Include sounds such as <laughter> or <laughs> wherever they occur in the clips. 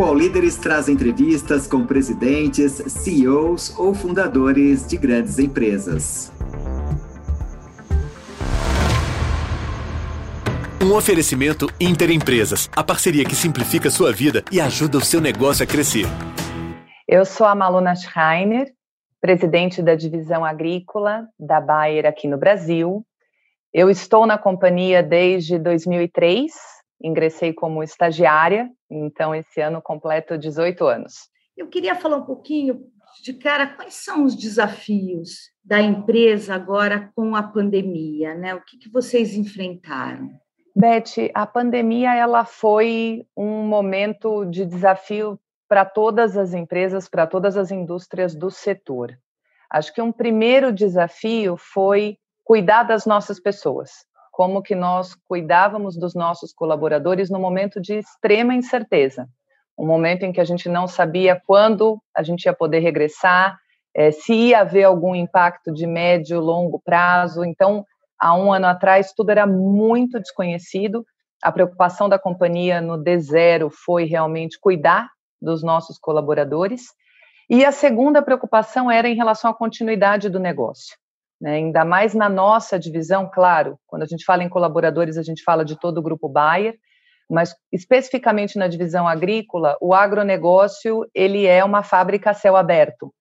O All Líderes traz entrevistas com presidentes, CEOs ou fundadores de grandes empresas. Um oferecimento Interempresas, a parceria que simplifica sua vida e ajuda o seu negócio a crescer. Eu sou a Maluna Schreiner, presidente da divisão agrícola da Bayer aqui no Brasil. Eu estou na companhia desde 2003, ingressei como estagiária, então esse ano completo 18 anos. Eu queria falar um pouquinho de cara quais são os desafios da empresa agora com a pandemia, né? O que, que vocês enfrentaram? Beth, a pandemia ela foi um momento de desafio para todas as empresas, para todas as indústrias do setor. Acho que um primeiro desafio foi cuidar das nossas pessoas, como que nós cuidávamos dos nossos colaboradores no momento de extrema incerteza, um momento em que a gente não sabia quando a gente ia poder regressar, é, se ia haver algum impacto de médio, longo prazo. Então, há um ano atrás, tudo era muito desconhecido. A preocupação da companhia no D0 foi realmente cuidar dos nossos colaboradores. E a segunda preocupação era em relação à continuidade do negócio. Né? Ainda mais na nossa divisão, claro, quando a gente fala em colaboradores, a gente fala de todo o grupo Bayer, mas especificamente na divisão agrícola, o agronegócio ele é uma fábrica a céu aberto.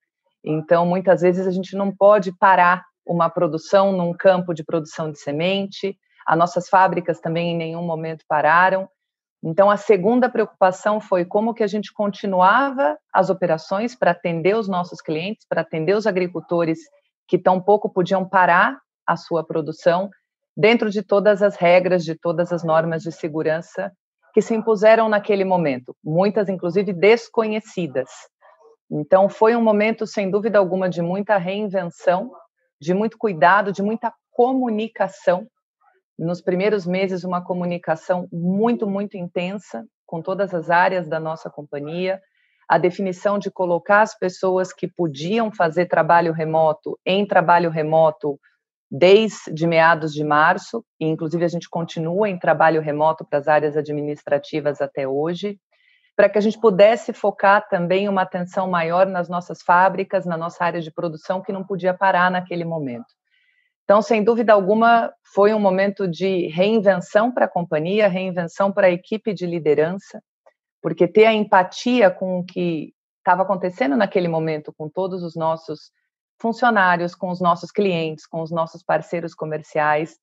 Então, muitas vezes a gente não pode parar uma produção num campo de produção de semente. As nossas fábricas também em nenhum momento pararam. Então, a segunda preocupação foi como que a gente continuava as operações para atender os nossos clientes, para atender os agricultores que tão pouco podiam parar a sua produção, dentro de todas as regras, de todas as normas de segurança que se impuseram naquele momento, muitas inclusive desconhecidas. Então, foi um momento, sem dúvida alguma, de muita reinvenção, de muito cuidado, de muita comunicação nos primeiros meses uma comunicação muito, muito intensa com todas as áreas da nossa companhia, a definição de colocar as pessoas que podiam fazer trabalho remoto em trabalho remoto desde meados de março, e inclusive a gente continua em trabalho remoto para as áreas administrativas até hoje, para que a gente pudesse focar também uma atenção maior nas nossas fábricas, na nossa área de produção, que não podia parar naquele momento. Então, sem dúvida alguma, foi um momento de reinvenção para a companhia, reinvenção para a equipe de liderança, porque ter a empatia com o que estava acontecendo naquele momento com todos os nossos funcionários, com os nossos clientes, com os nossos parceiros comerciais,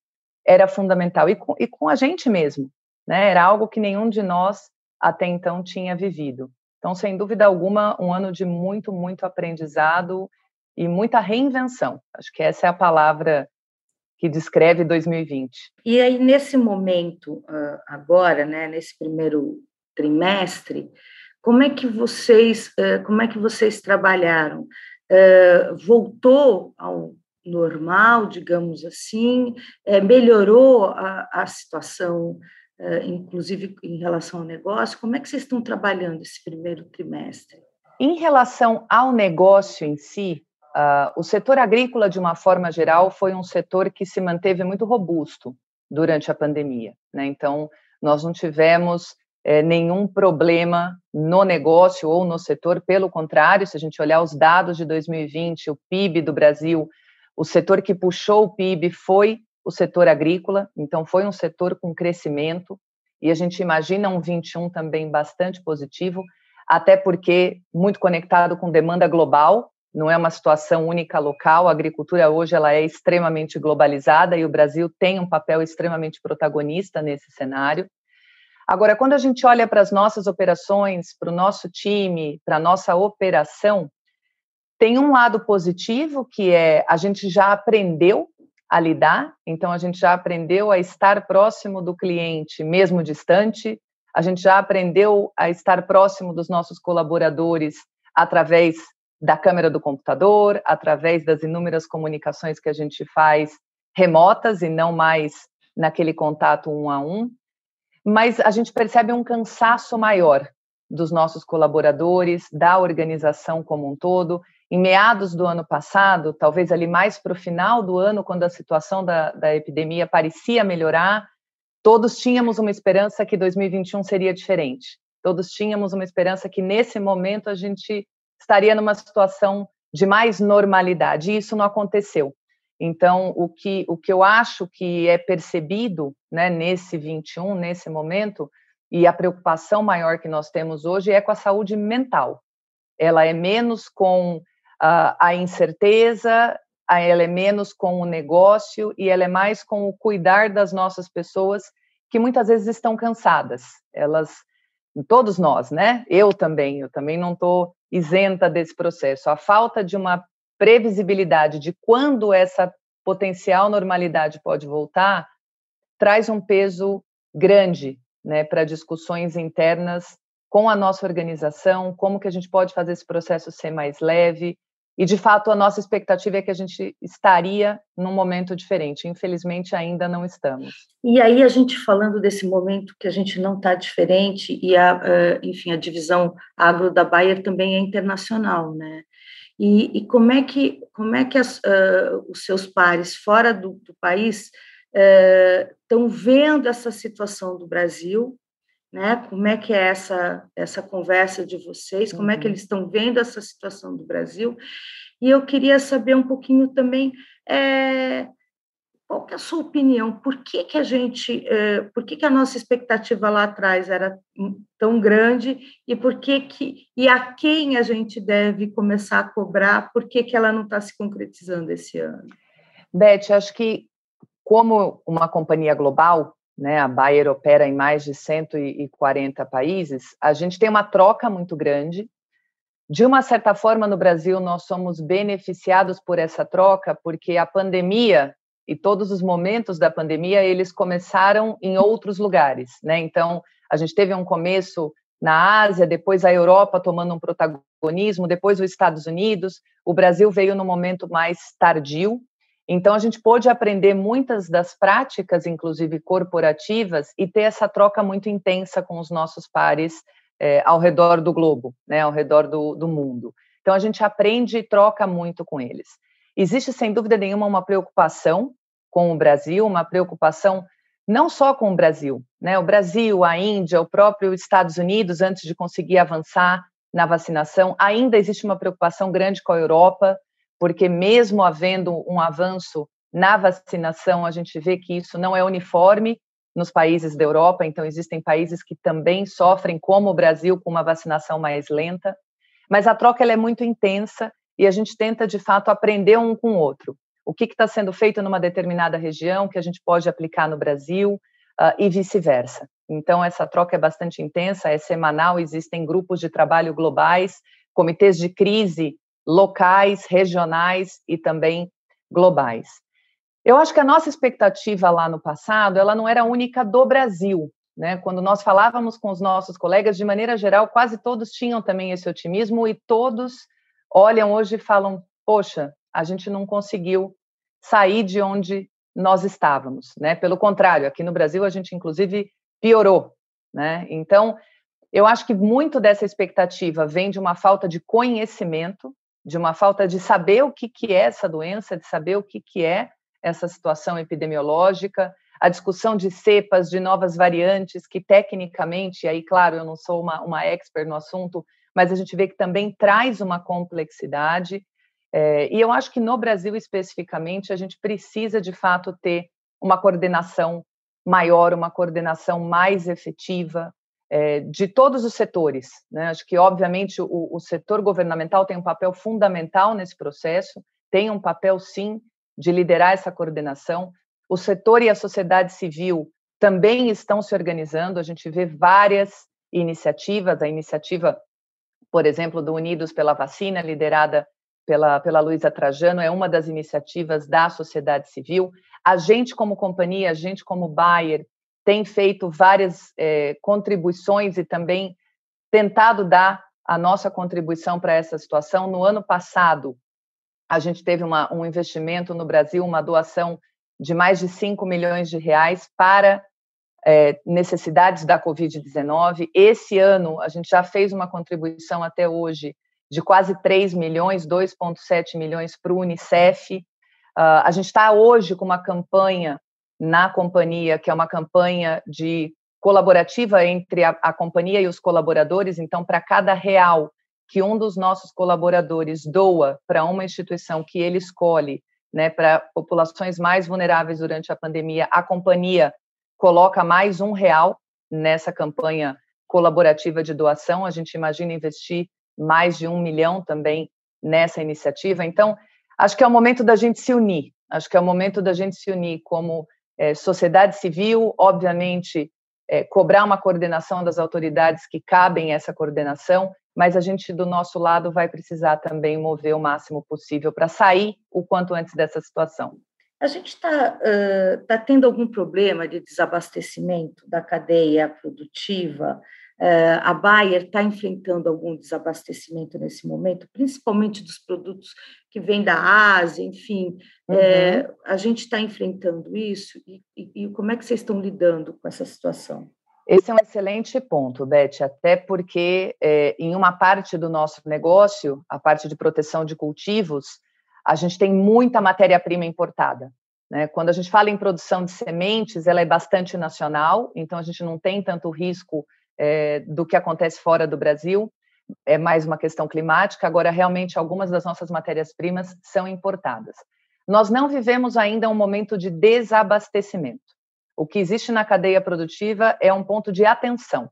era fundamental. E com, e com a gente mesmo, né? Era algo que nenhum de nós até então tinha vivido. Então, sem dúvida alguma, um ano de muito, muito aprendizado e muita reinvenção. Acho que essa é a palavra que descreve 2020. E aí, nesse momento, agora, né, nesse primeiro trimestre, como é que vocês, como é que vocês trabalharam? Voltou ao normal, digamos assim? Melhorou a, a situação, inclusive em relação ao negócio? Como é que vocês estão trabalhando esse primeiro trimestre? Em relação ao negócio em si, Uh, o setor agrícola, de uma forma geral, foi um setor que se manteve muito robusto durante a pandemia. Né? Então, nós não tivemos é, nenhum problema no negócio ou no setor, pelo contrário, se a gente olhar os dados de 2020, o PIB do Brasil, o setor que puxou o PIB foi o setor agrícola, então foi um setor com crescimento, e a gente imagina um 21 também bastante positivo, até porque muito conectado com demanda global, não é uma situação única local. A agricultura hoje ela é extremamente globalizada e o Brasil tem um papel extremamente protagonista nesse cenário. Agora, quando a gente olha para as nossas operações, para o nosso time, para a nossa operação, tem um lado positivo que é a gente já aprendeu a lidar, então a gente já aprendeu a estar próximo do cliente, mesmo distante, a gente já aprendeu a estar próximo dos nossos colaboradores através da câmera do computador, através das inúmeras comunicações que a gente faz remotas e não mais naquele contato um a um. Mas a gente percebe um cansaço maior dos nossos colaboradores, da organização como um todo. Em meados do ano passado, talvez ali mais para o final do ano, quando a situação da, da epidemia parecia melhorar, todos tínhamos uma esperança que 2021 seria diferente. Todos tínhamos uma esperança que nesse momento a gente estaria numa situação de mais normalidade, e isso não aconteceu. Então, o que, o que eu acho que é percebido né, nesse 21, nesse momento, e a preocupação maior que nós temos hoje é com a saúde mental. Ela é menos com uh, a incerteza, ela é menos com o negócio e ela é mais com o cuidar das nossas pessoas que muitas vezes estão cansadas. Elas, todos nós, né? Eu também, eu também não estou isenta desse processo. A falta de uma previsibilidade de quando essa potencial normalidade pode voltar traz um peso grande né, para discussões internas com a nossa organização, como que a gente pode fazer esse processo ser mais leve, e de fato a nossa expectativa é que a gente estaria num momento diferente. Infelizmente ainda não estamos. E aí a gente falando desse momento que a gente não está diferente e a, enfim a divisão agro da Bayer também é internacional, né? E, e como é que como é que as, uh, os seus pares fora do, do país estão uh, vendo essa situação do Brasil, né? Como é que é essa essa conversa de vocês? Como uhum. é que uhum. eles estão vendo essa situação do Brasil? E eu queria saber um pouquinho também é, qual que é a sua opinião? Por que, que a gente, é, por que, que a nossa expectativa lá atrás era tão grande e por que que e a quem a gente deve começar a cobrar? Por que, que ela não está se concretizando esse ano? Beth, acho que como uma companhia global, né, a Bayer opera em mais de 140 países, a gente tem uma troca muito grande. De uma certa forma, no Brasil, nós somos beneficiados por essa troca, porque a pandemia e todos os momentos da pandemia eles começaram em outros lugares, né? Então a gente teve um começo na Ásia, depois a Europa tomando um protagonismo, depois os Estados Unidos, o Brasil veio no momento mais tardio. Então a gente pôde aprender muitas das práticas, inclusive corporativas, e ter essa troca muito intensa com os nossos pares é, ao redor do globo, né? Ao redor do, do mundo. Então a gente aprende e troca muito com eles. Existe, sem dúvida nenhuma, uma preocupação com o Brasil, uma preocupação não só com o Brasil, né? O Brasil, a Índia, o próprio Estados Unidos, antes de conseguir avançar na vacinação, ainda existe uma preocupação grande com a Europa, porque mesmo havendo um avanço na vacinação, a gente vê que isso não é uniforme nos países da Europa, então existem países que também sofrem, como o Brasil, com uma vacinação mais lenta. Mas a troca ela é muito intensa e a gente tenta, de fato, aprender um com o outro. O que está sendo feito numa determinada região que a gente pode aplicar no Brasil uh, e vice-versa. Então, essa troca é bastante intensa, é semanal, existem grupos de trabalho globais, comitês de crise locais, regionais e também globais. Eu acho que a nossa expectativa lá no passado, ela não era única do Brasil, né? Quando nós falávamos com os nossos colegas, de maneira geral, quase todos tinham também esse otimismo e todos olham hoje e falam: poxa, a gente não conseguiu sair de onde nós estávamos, né? Pelo contrário, aqui no Brasil a gente inclusive piorou, né? Então, eu acho que muito dessa expectativa vem de uma falta de conhecimento, de uma falta de saber o que, que é essa doença, de saber o que, que é essa situação epidemiológica, a discussão de cepas, de novas variantes, que tecnicamente, aí, claro, eu não sou uma, uma expert no assunto, mas a gente vê que também traz uma complexidade. É, e eu acho que no Brasil especificamente a gente precisa de fato ter uma coordenação maior, uma coordenação mais efetiva é, de todos os setores. Né? Acho que, obviamente, o, o setor governamental tem um papel fundamental nesse processo, tem um papel, sim, de liderar essa coordenação. O setor e a sociedade civil também estão se organizando, a gente vê várias iniciativas, a iniciativa por exemplo, do Unidos pela Vacina, liderada pela, pela Luísa Trajano, é uma das iniciativas da sociedade civil. A gente, como companhia, a gente, como Bayer, tem feito várias é, contribuições e também tentado dar a nossa contribuição para essa situação. No ano passado, a gente teve uma, um investimento no Brasil, uma doação de mais de 5 milhões de reais para é, necessidades da Covid-19. Esse ano, a gente já fez uma contribuição até hoje de quase 3 milhões, 2,7 milhões para o Unicef. Uh, a gente está hoje com uma campanha na companhia, que é uma campanha de colaborativa entre a, a companhia e os colaboradores. Então, para cada real que um dos nossos colaboradores doa para uma instituição que ele escolhe, né, para populações mais vulneráveis durante a pandemia, a companhia coloca mais um real nessa campanha colaborativa de doação. A gente imagina investir mais de um milhão também nessa iniciativa. Então, acho que é o momento da gente se unir. Acho que é o momento da gente se unir como é, sociedade civil, obviamente, é, cobrar uma coordenação das autoridades que cabem essa coordenação, mas a gente, do nosso lado, vai precisar também mover o máximo possível para sair o quanto antes dessa situação. A gente está uh, tá tendo algum problema de desabastecimento da cadeia produtiva? Uh, a Bayer está enfrentando algum desabastecimento nesse momento, principalmente dos produtos que vêm da Ásia, enfim. Uhum. É, a gente está enfrentando isso e, e, e como é que vocês estão lidando com essa situação? Esse é um excelente ponto, Beth, até porque é, em uma parte do nosso negócio, a parte de proteção de cultivos, a gente tem muita matéria-prima importada. Né? Quando a gente fala em produção de sementes, ela é bastante nacional, então a gente não tem tanto risco é, do que acontece fora do Brasil, é mais uma questão climática. Agora, realmente, algumas das nossas matérias-primas são importadas. Nós não vivemos ainda um momento de desabastecimento. O que existe na cadeia produtiva é um ponto de atenção,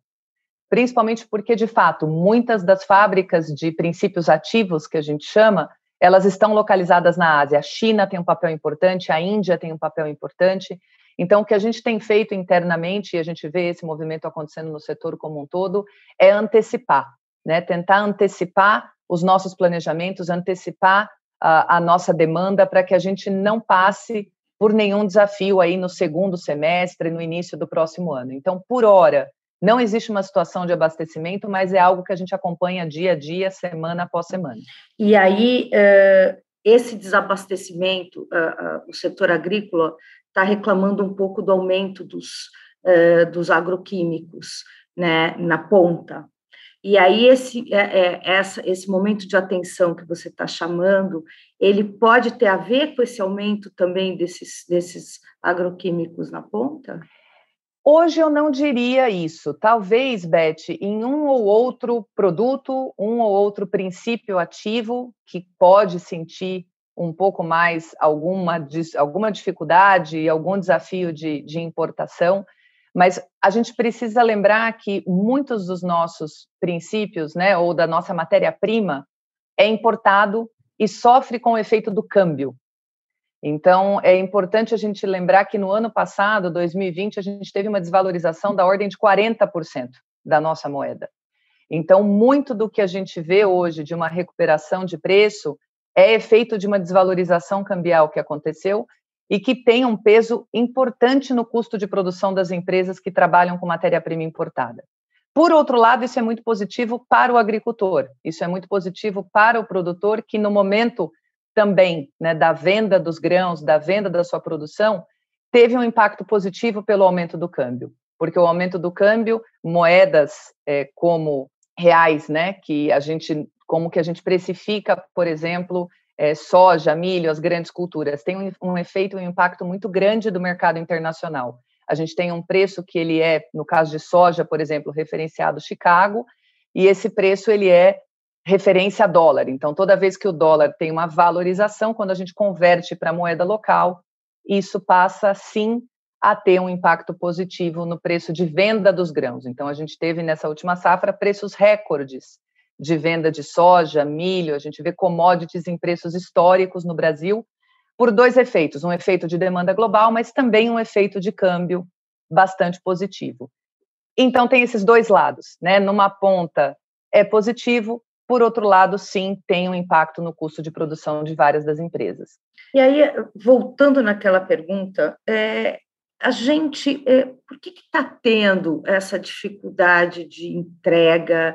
principalmente porque, de fato, muitas das fábricas de princípios ativos, que a gente chama, elas estão localizadas na Ásia. A China tem um papel importante, a Índia tem um papel importante. Então, o que a gente tem feito internamente, e a gente vê esse movimento acontecendo no setor como um todo, é antecipar, né? tentar antecipar os nossos planejamentos, antecipar a, a nossa demanda para que a gente não passe por nenhum desafio aí no segundo semestre, no início do próximo ano. Então, por hora, não existe uma situação de abastecimento, mas é algo que a gente acompanha dia a dia, semana após semana. E aí, uh, esse desabastecimento, uh, uh, o setor agrícola está reclamando um pouco do aumento dos, dos agroquímicos né, na ponta. E aí esse, é, é, essa, esse momento de atenção que você está chamando, ele pode ter a ver com esse aumento também desses, desses agroquímicos na ponta? Hoje eu não diria isso. Talvez, Beth, em um ou outro produto, um ou outro princípio ativo que pode sentir um pouco mais alguma, alguma dificuldade, algum desafio de, de importação, mas a gente precisa lembrar que muitos dos nossos princípios, né, ou da nossa matéria-prima, é importado e sofre com o efeito do câmbio. Então, é importante a gente lembrar que no ano passado, 2020, a gente teve uma desvalorização da ordem de 40% da nossa moeda. Então, muito do que a gente vê hoje de uma recuperação de preço é efeito de uma desvalorização cambial que aconteceu e que tem um peso importante no custo de produção das empresas que trabalham com matéria-prima importada. Por outro lado, isso é muito positivo para o agricultor, isso é muito positivo para o produtor que, no momento também né, da venda dos grãos, da venda da sua produção, teve um impacto positivo pelo aumento do câmbio, porque o aumento do câmbio, moedas é, como reais, né, que a gente, como que a gente precifica, por exemplo, é, soja, milho, as grandes culturas, tem um, um efeito, um impacto muito grande do mercado internacional. A gente tem um preço que ele é, no caso de soja, por exemplo, referenciado Chicago, e esse preço ele é referência a dólar. Então, toda vez que o dólar tem uma valorização, quando a gente converte para moeda local, isso passa sim a ter um impacto positivo no preço de venda dos grãos. Então, a gente teve nessa última safra preços recordes de venda de soja, milho, a gente vê commodities em preços históricos no Brasil, por dois efeitos: um efeito de demanda global, mas também um efeito de câmbio bastante positivo. Então, tem esses dois lados, né? Numa ponta é positivo, por outro lado, sim, tem um impacto no custo de produção de várias das empresas. E aí, voltando naquela pergunta, é, a gente, é, por que está tendo essa dificuldade de entrega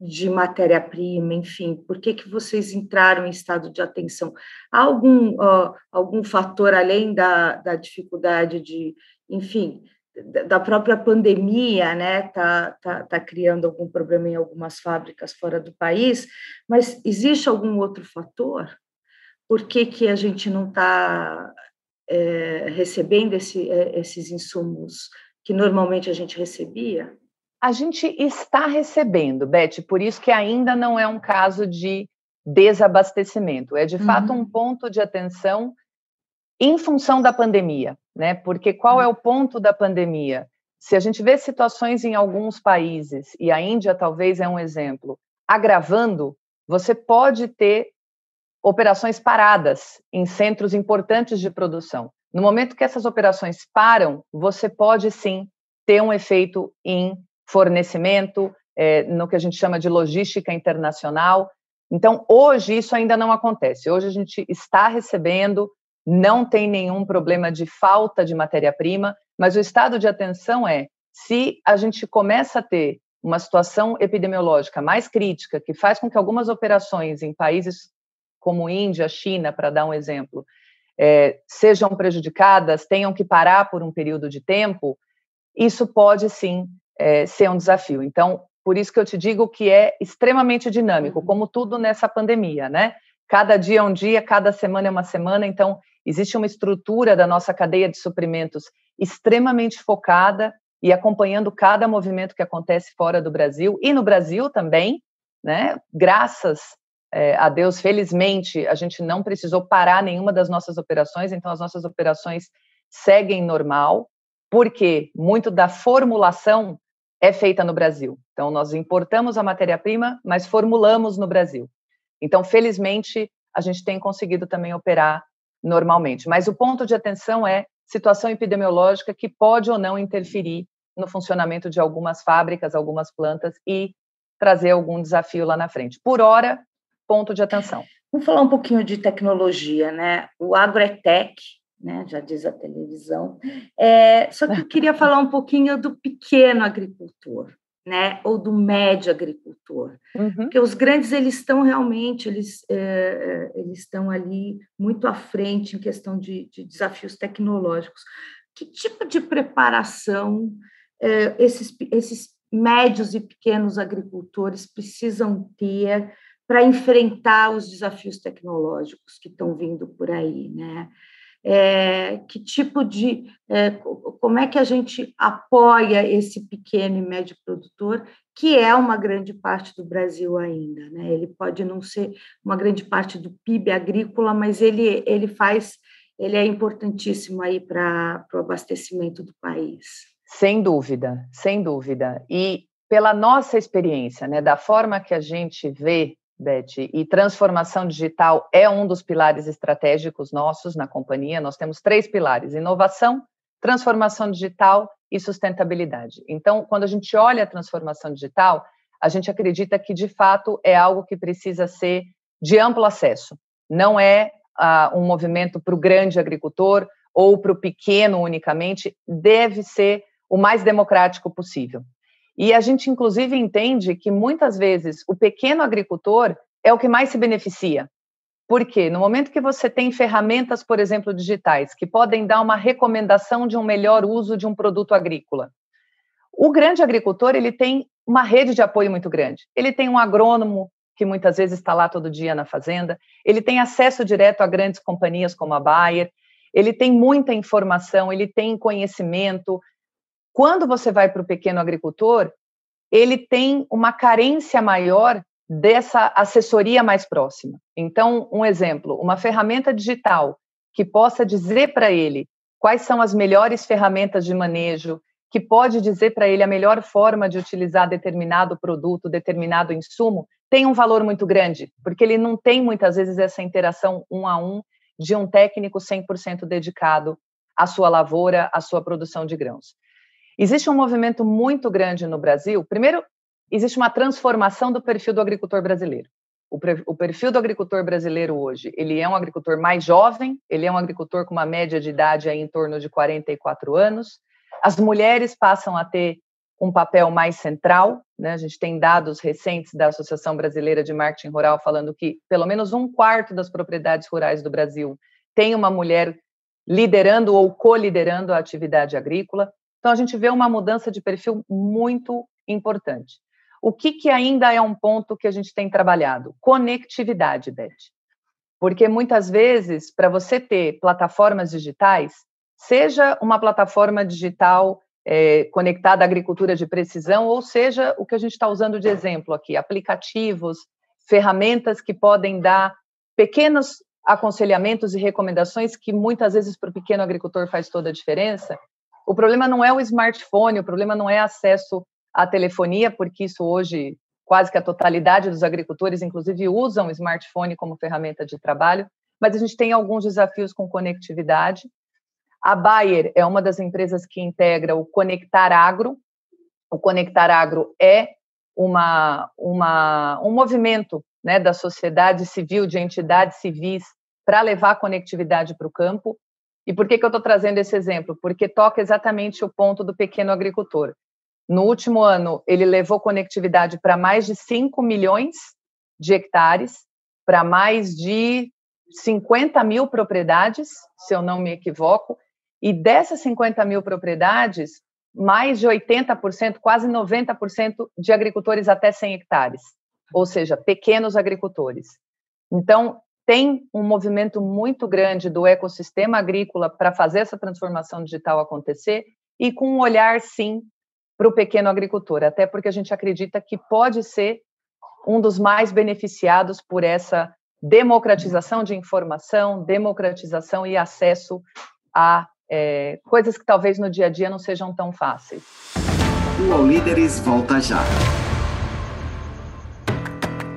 de matéria-prima, enfim, por que, que vocês entraram em estado de atenção? Há algum, uh, algum fator além da, da dificuldade de, enfim, da própria pandemia, né, tá, tá, tá criando algum problema em algumas fábricas fora do país, mas existe algum outro fator? Por que, que a gente não está é, recebendo esse, é, esses insumos que normalmente a gente recebia? A gente está recebendo, Beth, por isso que ainda não é um caso de desabastecimento. É de uhum. fato um ponto de atenção em função da pandemia, né? Porque qual é o ponto da pandemia? Se a gente vê situações em alguns países, e a Índia talvez é um exemplo, agravando, você pode ter operações paradas em centros importantes de produção. No momento que essas operações param, você pode sim ter um efeito em fornecimento, é, no que a gente chama de logística internacional. Então, hoje isso ainda não acontece. Hoje a gente está recebendo, não tem nenhum problema de falta de matéria-prima, mas o estado de atenção é se a gente começa a ter uma situação epidemiológica mais crítica, que faz com que algumas operações em países como Índia, China, para dar um exemplo, é, sejam prejudicadas, tenham que parar por um período de tempo, isso pode sim é, ser um desafio. Então, por isso que eu te digo que é extremamente dinâmico, uhum. como tudo nessa pandemia, né? Cada dia é um dia, cada semana é uma semana, então existe uma estrutura da nossa cadeia de suprimentos extremamente focada e acompanhando cada movimento que acontece fora do Brasil e no Brasil também, né? Graças é, a Deus, felizmente, a gente não precisou parar nenhuma das nossas operações, então as nossas operações seguem normal, porque muito da formulação é feita no Brasil. Então, nós importamos a matéria-prima, mas formulamos no Brasil. Então, felizmente, a gente tem conseguido também operar normalmente. Mas o ponto de atenção é situação epidemiológica que pode ou não interferir no funcionamento de algumas fábricas, algumas plantas e trazer algum desafio lá na frente. Por hora, ponto de atenção. Vamos falar um pouquinho de tecnologia, né? O agro é né? Já diz a televisão. É, só que eu queria <laughs> falar um pouquinho do pequeno agricultor, né? Ou do médio agricultor, uhum. porque os grandes eles estão realmente eles é, eles estão ali muito à frente em questão de, de desafios tecnológicos. Que tipo de preparação é, esses esses médios e pequenos agricultores precisam ter para enfrentar os desafios tecnológicos que estão vindo por aí, né? É, que tipo de é, como é que a gente apoia esse pequeno e médio produtor que é uma grande parte do Brasil ainda, né? Ele pode não ser uma grande parte do PIB agrícola, mas ele ele faz ele é importantíssimo aí para o abastecimento do país. Sem dúvida, sem dúvida. E pela nossa experiência, né, da forma que a gente vê Beth, e transformação digital é um dos pilares estratégicos nossos na companhia. Nós temos três pilares: inovação, transformação digital e sustentabilidade. Então, quando a gente olha a transformação digital, a gente acredita que de fato é algo que precisa ser de amplo acesso. Não é uh, um movimento para o grande agricultor ou para o pequeno unicamente, deve ser o mais democrático possível. E a gente, inclusive, entende que muitas vezes o pequeno agricultor é o que mais se beneficia. Por quê? No momento que você tem ferramentas, por exemplo, digitais, que podem dar uma recomendação de um melhor uso de um produto agrícola, o grande agricultor ele tem uma rede de apoio muito grande. Ele tem um agrônomo que muitas vezes está lá todo dia na fazenda, ele tem acesso direto a grandes companhias como a Bayer, ele tem muita informação, ele tem conhecimento, quando você vai para o pequeno agricultor, ele tem uma carência maior dessa assessoria mais próxima. Então, um exemplo, uma ferramenta digital que possa dizer para ele quais são as melhores ferramentas de manejo, que pode dizer para ele a melhor forma de utilizar determinado produto, determinado insumo, tem um valor muito grande, porque ele não tem muitas vezes essa interação um a um de um técnico 100% dedicado à sua lavoura, à sua produção de grãos. Existe um movimento muito grande no Brasil. Primeiro, existe uma transformação do perfil do agricultor brasileiro. O, perfil do agricultor brasileiro hoje, ele é um agricultor mais jovem, ele é um agricultor com uma média de idade aí em torno de 44 anos. As mulheres passam a ter um papel mais central, né? A gente tem dados recentes da Associação Brasileira de Marketing Rural falando que pelo menos um quarto das propriedades rurais do Brasil tem uma mulher liderando ou co-liderando a atividade agrícola. Então, a gente vê uma mudança de perfil muito importante. O que, que ainda é um ponto que a gente tem trabalhado? Conectividade, Beth. Porque muitas vezes, para você ter plataformas digitais, seja uma plataforma digital é, conectada à agricultura de precisão, ou seja, o que a gente está usando de exemplo aqui, aplicativos, ferramentas que podem dar pequenos aconselhamentos e recomendações que muitas vezes para o pequeno agricultor faz toda a diferença. O problema não é o smartphone, o problema não é acesso à telefonia, porque isso hoje quase que a totalidade dos agricultores, inclusive, usam o smartphone como ferramenta de trabalho, mas a gente tem alguns desafios com conectividade. A Bayer é uma das empresas que integra o Conectar Agro. O Conectar Agro é uma, uma, um movimento né, da sociedade civil, de entidades civis, para levar conectividade para o campo. E por que, que eu estou trazendo esse exemplo? Porque toca exatamente o ponto do pequeno agricultor. No último ano, ele levou conectividade para mais de 5 milhões de hectares, para mais de 50 mil propriedades, se eu não me equivoco, e dessas 50 mil propriedades, mais de 80%, quase 90% de agricultores até 100 hectares, ou seja, pequenos agricultores. Então, tem um movimento muito grande do ecossistema agrícola para fazer essa transformação digital acontecer e com um olhar, sim, para o pequeno agricultor, até porque a gente acredita que pode ser um dos mais beneficiados por essa democratização de informação, democratização e acesso a é, coisas que talvez no dia a dia não sejam tão fáceis. O All Líderes volta já.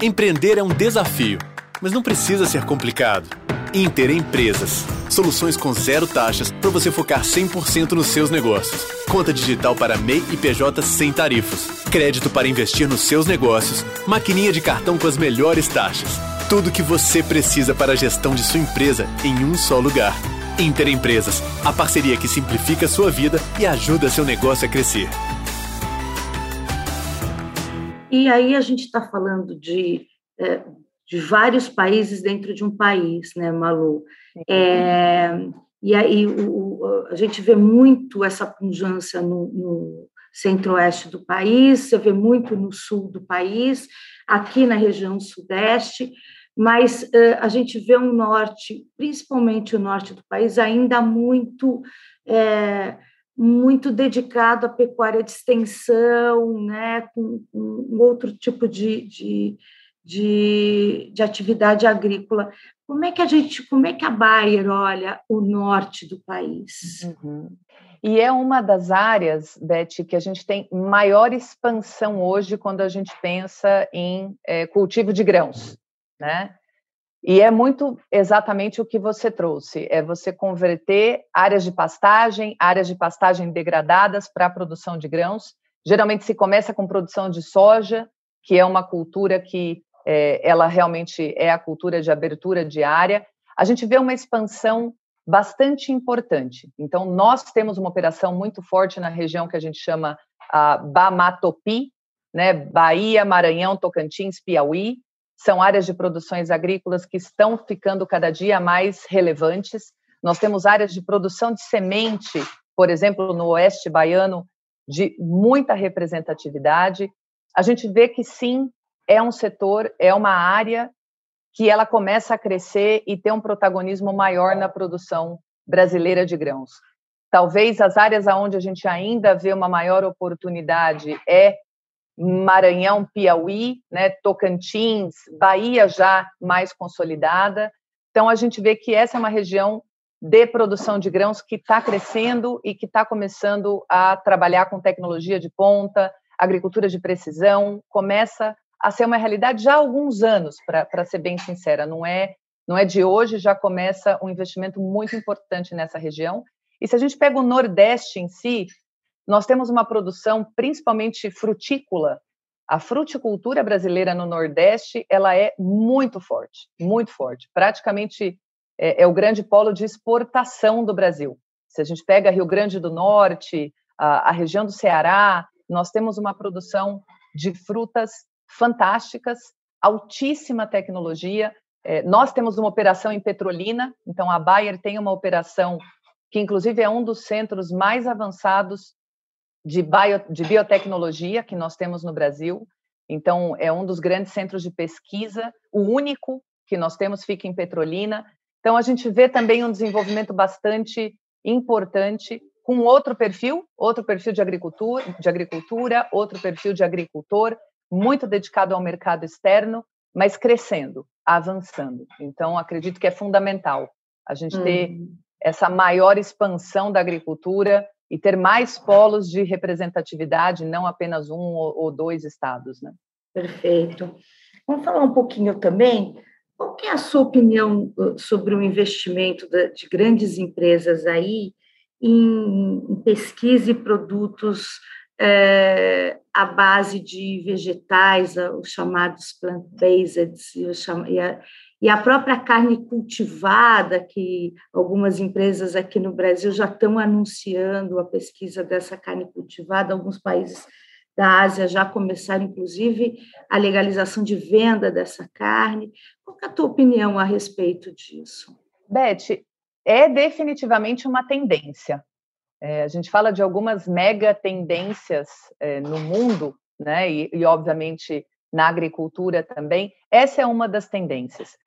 Empreender é um desafio, mas não precisa ser complicado. Inter Empresas. Soluções com zero taxas para você focar 100% nos seus negócios. Conta digital para MEI e PJ sem tarifas. Crédito para investir nos seus negócios. Maquininha de cartão com as melhores taxas. Tudo o que você precisa para a gestão de sua empresa em um só lugar. Inter Empresas, a parceria que simplifica a sua vida e ajuda seu negócio a crescer. E aí a gente está falando de é, de vários países dentro de um país, né, Malu? É, e aí o, a gente vê muito essa pujança no, no centro-oeste do país, você vê muito no sul do país, aqui na região sudeste, mas a gente vê um norte, principalmente o norte do país, ainda muito é, muito dedicado à pecuária de extensão, né, com, com outro tipo de, de de, de atividade agrícola. Como é que a gente, como é que a Bayer olha o norte do país? Uhum. E é uma das áreas, Beth, que a gente tem maior expansão hoje quando a gente pensa em é, cultivo de grãos, né? E é muito exatamente o que você trouxe: é você converter áreas de pastagem, áreas de pastagem degradadas para a produção de grãos. Geralmente se começa com produção de soja, que é uma cultura que é, ela realmente é a cultura de abertura diária. A gente vê uma expansão bastante importante. Então, nós temos uma operação muito forte na região que a gente chama a Bamatopi, né? Bahia, Maranhão, Tocantins, Piauí. São áreas de produções agrícolas que estão ficando cada dia mais relevantes. Nós temos áreas de produção de semente, por exemplo, no oeste baiano, de muita representatividade. A gente vê que sim, é um setor, é uma área que ela começa a crescer e ter um protagonismo maior na produção brasileira de grãos. Talvez as áreas aonde a gente ainda vê uma maior oportunidade é Maranhão, Piauí, né, Tocantins, Bahia já mais consolidada. Então a gente vê que essa é uma região de produção de grãos que está crescendo e que está começando a trabalhar com tecnologia de ponta, agricultura de precisão, começa a ser uma realidade já há alguns anos, para ser bem sincera, não é, não é de hoje, já começa um investimento muito importante nessa região. E se a gente pega o Nordeste em si, nós temos uma produção principalmente frutícola. A fruticultura brasileira no Nordeste, ela é muito forte, muito forte. Praticamente é, é o grande polo de exportação do Brasil. Se a gente pega Rio Grande do Norte, a, a região do Ceará, nós temos uma produção de frutas fantásticas, altíssima tecnologia. É, nós temos uma operação em Petrolina, então a Bayer tem uma operação que, inclusive, é um dos centros mais avançados de, bio, de biotecnologia que nós temos no Brasil. Então, é um dos grandes centros de pesquisa, o único que nós temos fica em Petrolina. Então, a gente vê também um desenvolvimento bastante importante com outro perfil, outro perfil de agricultura, de agricultura, outro perfil de agricultor, muito dedicado ao mercado externo, mas crescendo, avançando. Então, acredito que é fundamental a gente ter uhum. essa maior expansão da agricultura e ter mais polos de representatividade, não apenas um ou dois estados, né? Perfeito. Vamos falar um pouquinho também. Qual é a sua opinião sobre o investimento de grandes empresas aí em pesquisa e produtos é, à base de vegetais, os chamados plant-based, e, a, e a própria carne cultivada, que algumas empresas aqui no Brasil já estão anunciando a pesquisa dessa carne cultivada, alguns países da Ásia já começaram, inclusive, a legalização de venda dessa carne. Qual é a tua opinião a respeito disso? Beth, é definitivamente uma tendência. É, a gente fala de algumas mega tendências é, no mundo, né? E, e, obviamente na agricultura também. Essa é uma das tendências.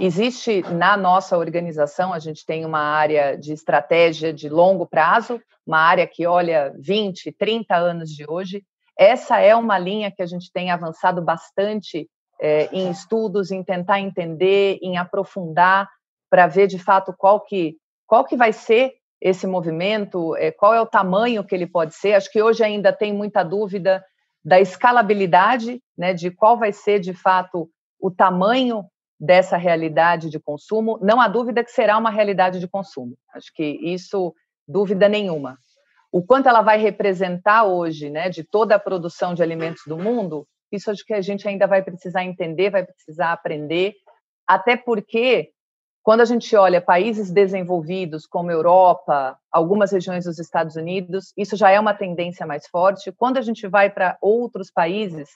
Existe na nossa organização, a gente tem uma área de estratégia de longo prazo, uma área que olha 20, 30 anos de hoje. Essa é uma linha que a gente tem avançado bastante é, em estudos, em tentar entender, em aprofundar, para ver de fato qual que, qual que vai ser esse movimento, é, qual é o tamanho que ele pode ser. Acho que hoje ainda tem muita dúvida da escalabilidade, né, de qual vai ser de fato o tamanho dessa realidade de consumo. Não há dúvida que será uma realidade de consumo. Acho que isso, dúvida nenhuma. O quanto ela vai representar hoje, né, de toda a produção de alimentos do mundo, isso acho que a gente ainda vai precisar entender, vai precisar aprender, até porque quando a gente olha países desenvolvidos como Europa, algumas regiões dos Estados Unidos, isso já é uma tendência mais forte. Quando a gente vai para outros países,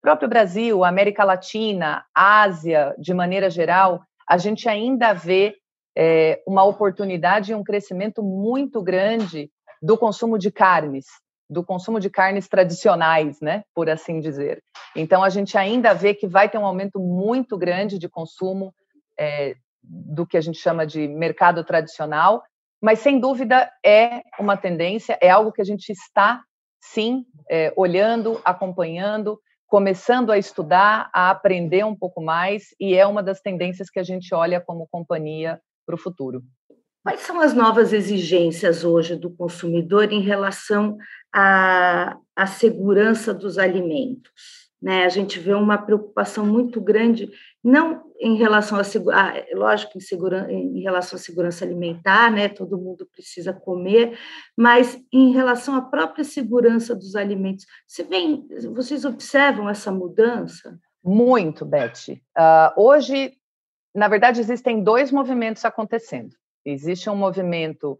próprio Brasil, América Latina, Ásia, de maneira geral, a gente ainda vê é, uma oportunidade e um crescimento muito grande do consumo de carnes, do consumo de carnes tradicionais, né, por assim dizer. Então, a gente ainda vê que vai ter um aumento muito grande de consumo é, do que a gente chama de mercado tradicional, mas sem dúvida é uma tendência, é algo que a gente está sim é, olhando, acompanhando, começando a estudar, a aprender um pouco mais, e é uma das tendências que a gente olha como companhia para o futuro. Quais são as novas exigências hoje do consumidor em relação à, à segurança dos alimentos? Né? A gente vê uma preocupação muito grande, não em relação a, ah, lógico, em, segura, em relação à segurança alimentar, né? Todo mundo precisa comer, mas em relação à própria segurança dos alimentos. Você vem, vocês observam essa mudança? Muito, Beth. Uh, hoje, na verdade, existem dois movimentos acontecendo. Existe um movimento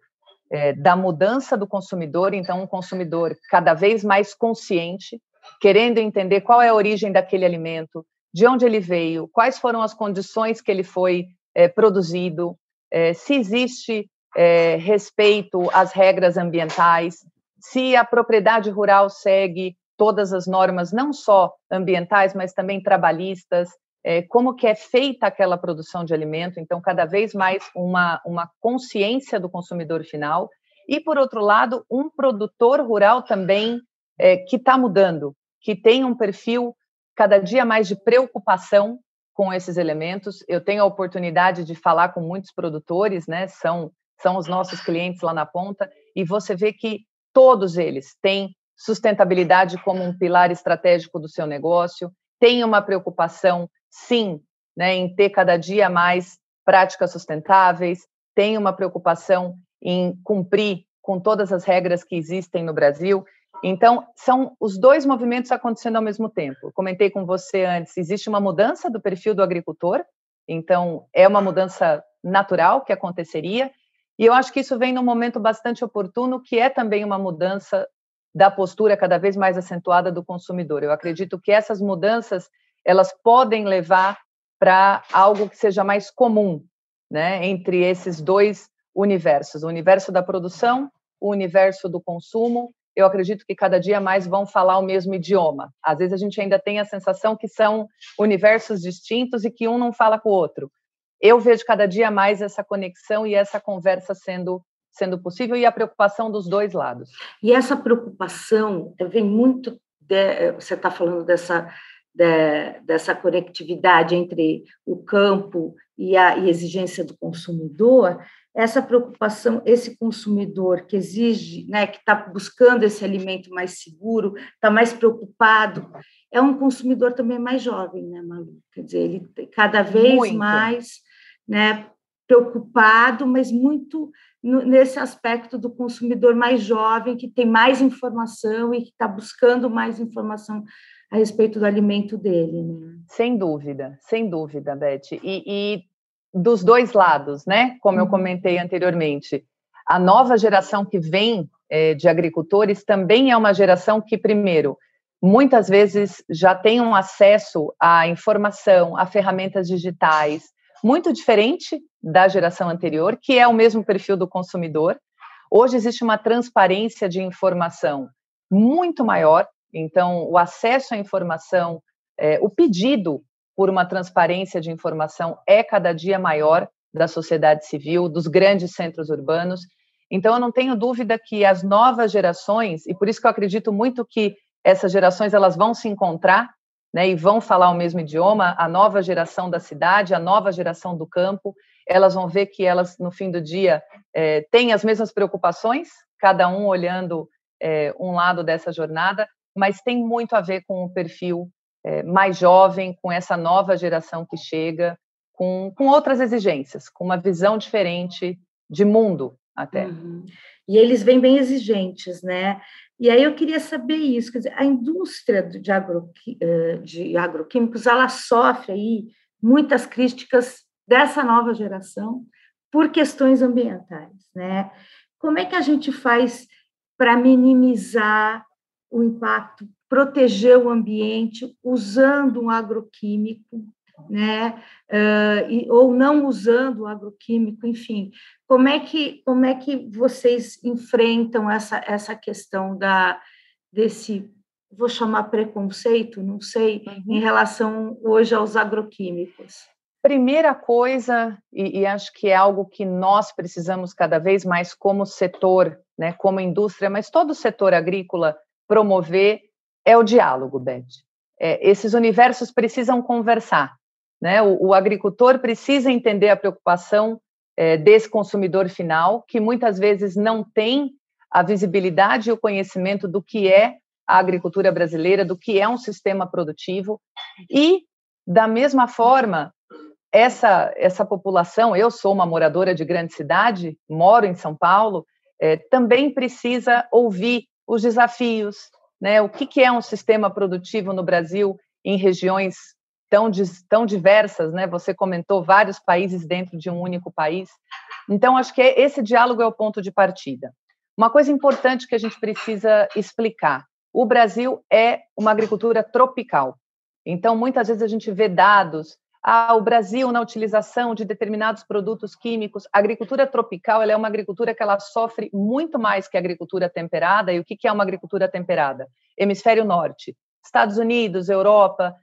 é, da mudança do consumidor, então um consumidor cada vez mais consciente querendo entender qual é a origem daquele alimento, de onde ele veio, quais foram as condições que ele foi é, produzido, é, se existe é, respeito às regras ambientais, se a propriedade rural segue todas as normas, não só ambientais, mas também trabalhistas, é, como que é feita aquela produção de alimento, então cada vez mais uma, uma consciência do consumidor final, e por outro lado, um produtor rural também é, que está mudando, que tem um perfil cada dia mais de preocupação com esses elementos. Eu tenho a oportunidade de falar com muitos produtores, né? São são os nossos clientes lá na ponta e você vê que todos eles têm sustentabilidade como um pilar estratégico do seu negócio, têm uma preocupação, sim, né, em ter cada dia mais práticas sustentáveis, tem uma preocupação em cumprir com todas as regras que existem no Brasil. Então, são os dois movimentos acontecendo ao mesmo tempo. Comentei com você antes, existe uma mudança do perfil do agricultor, então é uma mudança natural que aconteceria, e eu acho que isso vem num momento bastante oportuno, que é também uma mudança da postura cada vez mais acentuada do consumidor. Eu acredito que essas mudanças, elas podem levar para algo que seja mais comum, né, entre esses dois universos, o universo da produção, o universo do consumo eu acredito que cada dia mais vão falar o mesmo idioma. Às vezes a gente ainda tem a sensação que são universos distintos e que um não fala com o outro. Eu vejo cada dia mais essa conexão e essa conversa sendo sendo possível e a preocupação dos dois lados. E essa preocupação vem muito, de, você está falando dessa, de, dessa conectividade entre o campo e a e exigência do consumidor, essa preocupação, esse consumidor que exige, né, que está buscando esse alimento mais seguro, está mais preocupado, é um consumidor também mais jovem, né, Malu? Quer dizer, ele cada vez muito. mais, né, preocupado, mas muito nesse aspecto do consumidor mais jovem, que tem mais informação e que está buscando mais informação a respeito do alimento dele. Né? Sem dúvida, sem dúvida, Beth. E, e dos dois lados, né? Como eu uhum. comentei anteriormente, a nova geração que vem é, de agricultores também é uma geração que, primeiro, muitas vezes já tem um acesso à informação, a ferramentas digitais, muito diferente da geração anterior, que é o mesmo perfil do consumidor. Hoje existe uma transparência de informação muito maior, então o acesso à informação, é, o pedido por uma transparência de informação é cada dia maior da sociedade civil, dos grandes centros urbanos. Então, eu não tenho dúvida que as novas gerações, e por isso que eu acredito muito que essas gerações elas vão se encontrar né, e vão falar o mesmo idioma, a nova geração da cidade, a nova geração do campo, elas vão ver que elas, no fim do dia, é, têm as mesmas preocupações, cada um olhando é, um lado dessa jornada, mas tem muito a ver com o perfil é, mais jovem, com essa nova geração que chega, com, com outras exigências, com uma visão diferente de mundo até. Uhum. E eles vêm bem exigentes, né? E aí eu queria saber isso, quer dizer, a indústria de, agro, de agroquímicos, ela sofre aí muitas críticas dessa nova geração por questões ambientais, né? Como é que a gente faz para minimizar o impacto proteger o ambiente usando um agroquímico, né? Uh, e, ou não usando o agroquímico, enfim. Como é que como é que vocês enfrentam essa essa questão da desse vou chamar preconceito, não sei, uhum. em relação hoje aos agroquímicos? Primeira coisa, e, e, acho que é algo que nós precisamos cada vez mais como setor, né, como indústria, mas todo o setor agrícola promover é o diálogo, Beth. É, esses universos precisam conversar. Né? O, o, agricultor precisa entender a preocupação é, desse consumidor final, que muitas vezes não tem a visibilidade e o conhecimento do que é a agricultura brasileira, do que é um sistema produtivo. E, da mesma forma, essa, essa população, eu sou uma moradora de grande cidade, moro em São Paulo, é, também precisa ouvir os desafios, né? O que, que é um sistema produtivo no Brasil em regiões tão, tão diversas, né? Você comentou vários países dentro de um único país. Então, acho que esse diálogo é o ponto de partida. Uma coisa importante que a gente precisa explicar: o Brasil é uma agricultura tropical. Então, muitas vezes a gente vê dados ah, o Brasil na utilização de determinados produtos químicos. A agricultura tropical é uma agricultura que ela sofre muito mais que a agricultura temperada. E o que é uma agricultura temperada? Hemisfério Norte, Estados Unidos, Europa.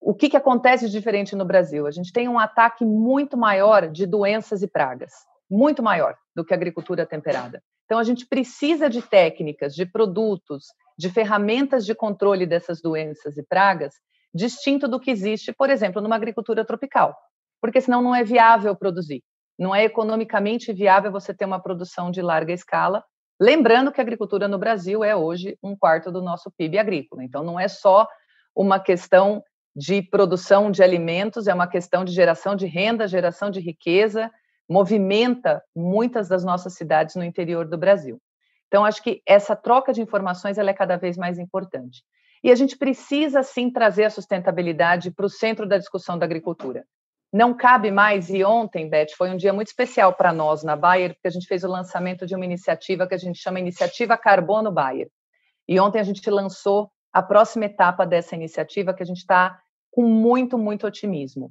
O que, que acontece de diferente no Brasil? A gente tem um ataque muito maior de doenças e pragas, muito maior do que a agricultura temperada. Então, a gente precisa de técnicas, de produtos, de ferramentas de controle dessas doenças e pragas distinto do que existe, por exemplo, numa agricultura tropical, porque senão não é viável produzir. Não é economicamente viável você ter uma produção de larga escala. Lembrando que a agricultura no Brasil é hoje um quarto do nosso PIB agrícola. Então, não é só uma questão de produção de alimentos, é uma questão de geração de renda, geração de riqueza, movimenta muitas das nossas cidades no interior do Brasil. Então, acho que essa troca de informações ela é cada vez mais importante. E a gente precisa, sim, trazer a sustentabilidade para o centro da discussão da agricultura. Não cabe mais, e ontem, Beth, foi um dia muito especial para nós na Bayer, porque a gente fez o lançamento de uma iniciativa que a gente chama Iniciativa Carbono Bayer. E ontem a gente lançou a próxima etapa dessa iniciativa, que a gente está com muito, muito otimismo.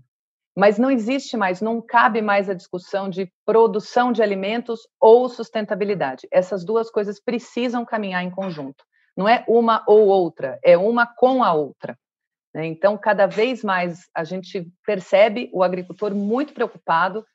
Mas não existe mais, não cabe mais a discussão de produção de alimentos ou sustentabilidade. Essas duas coisas precisam caminhar em conjunto. Não é uma ou outra, é uma com a outra. Né? Então, cada vez mais a gente percebe o agricultor muito preocupado,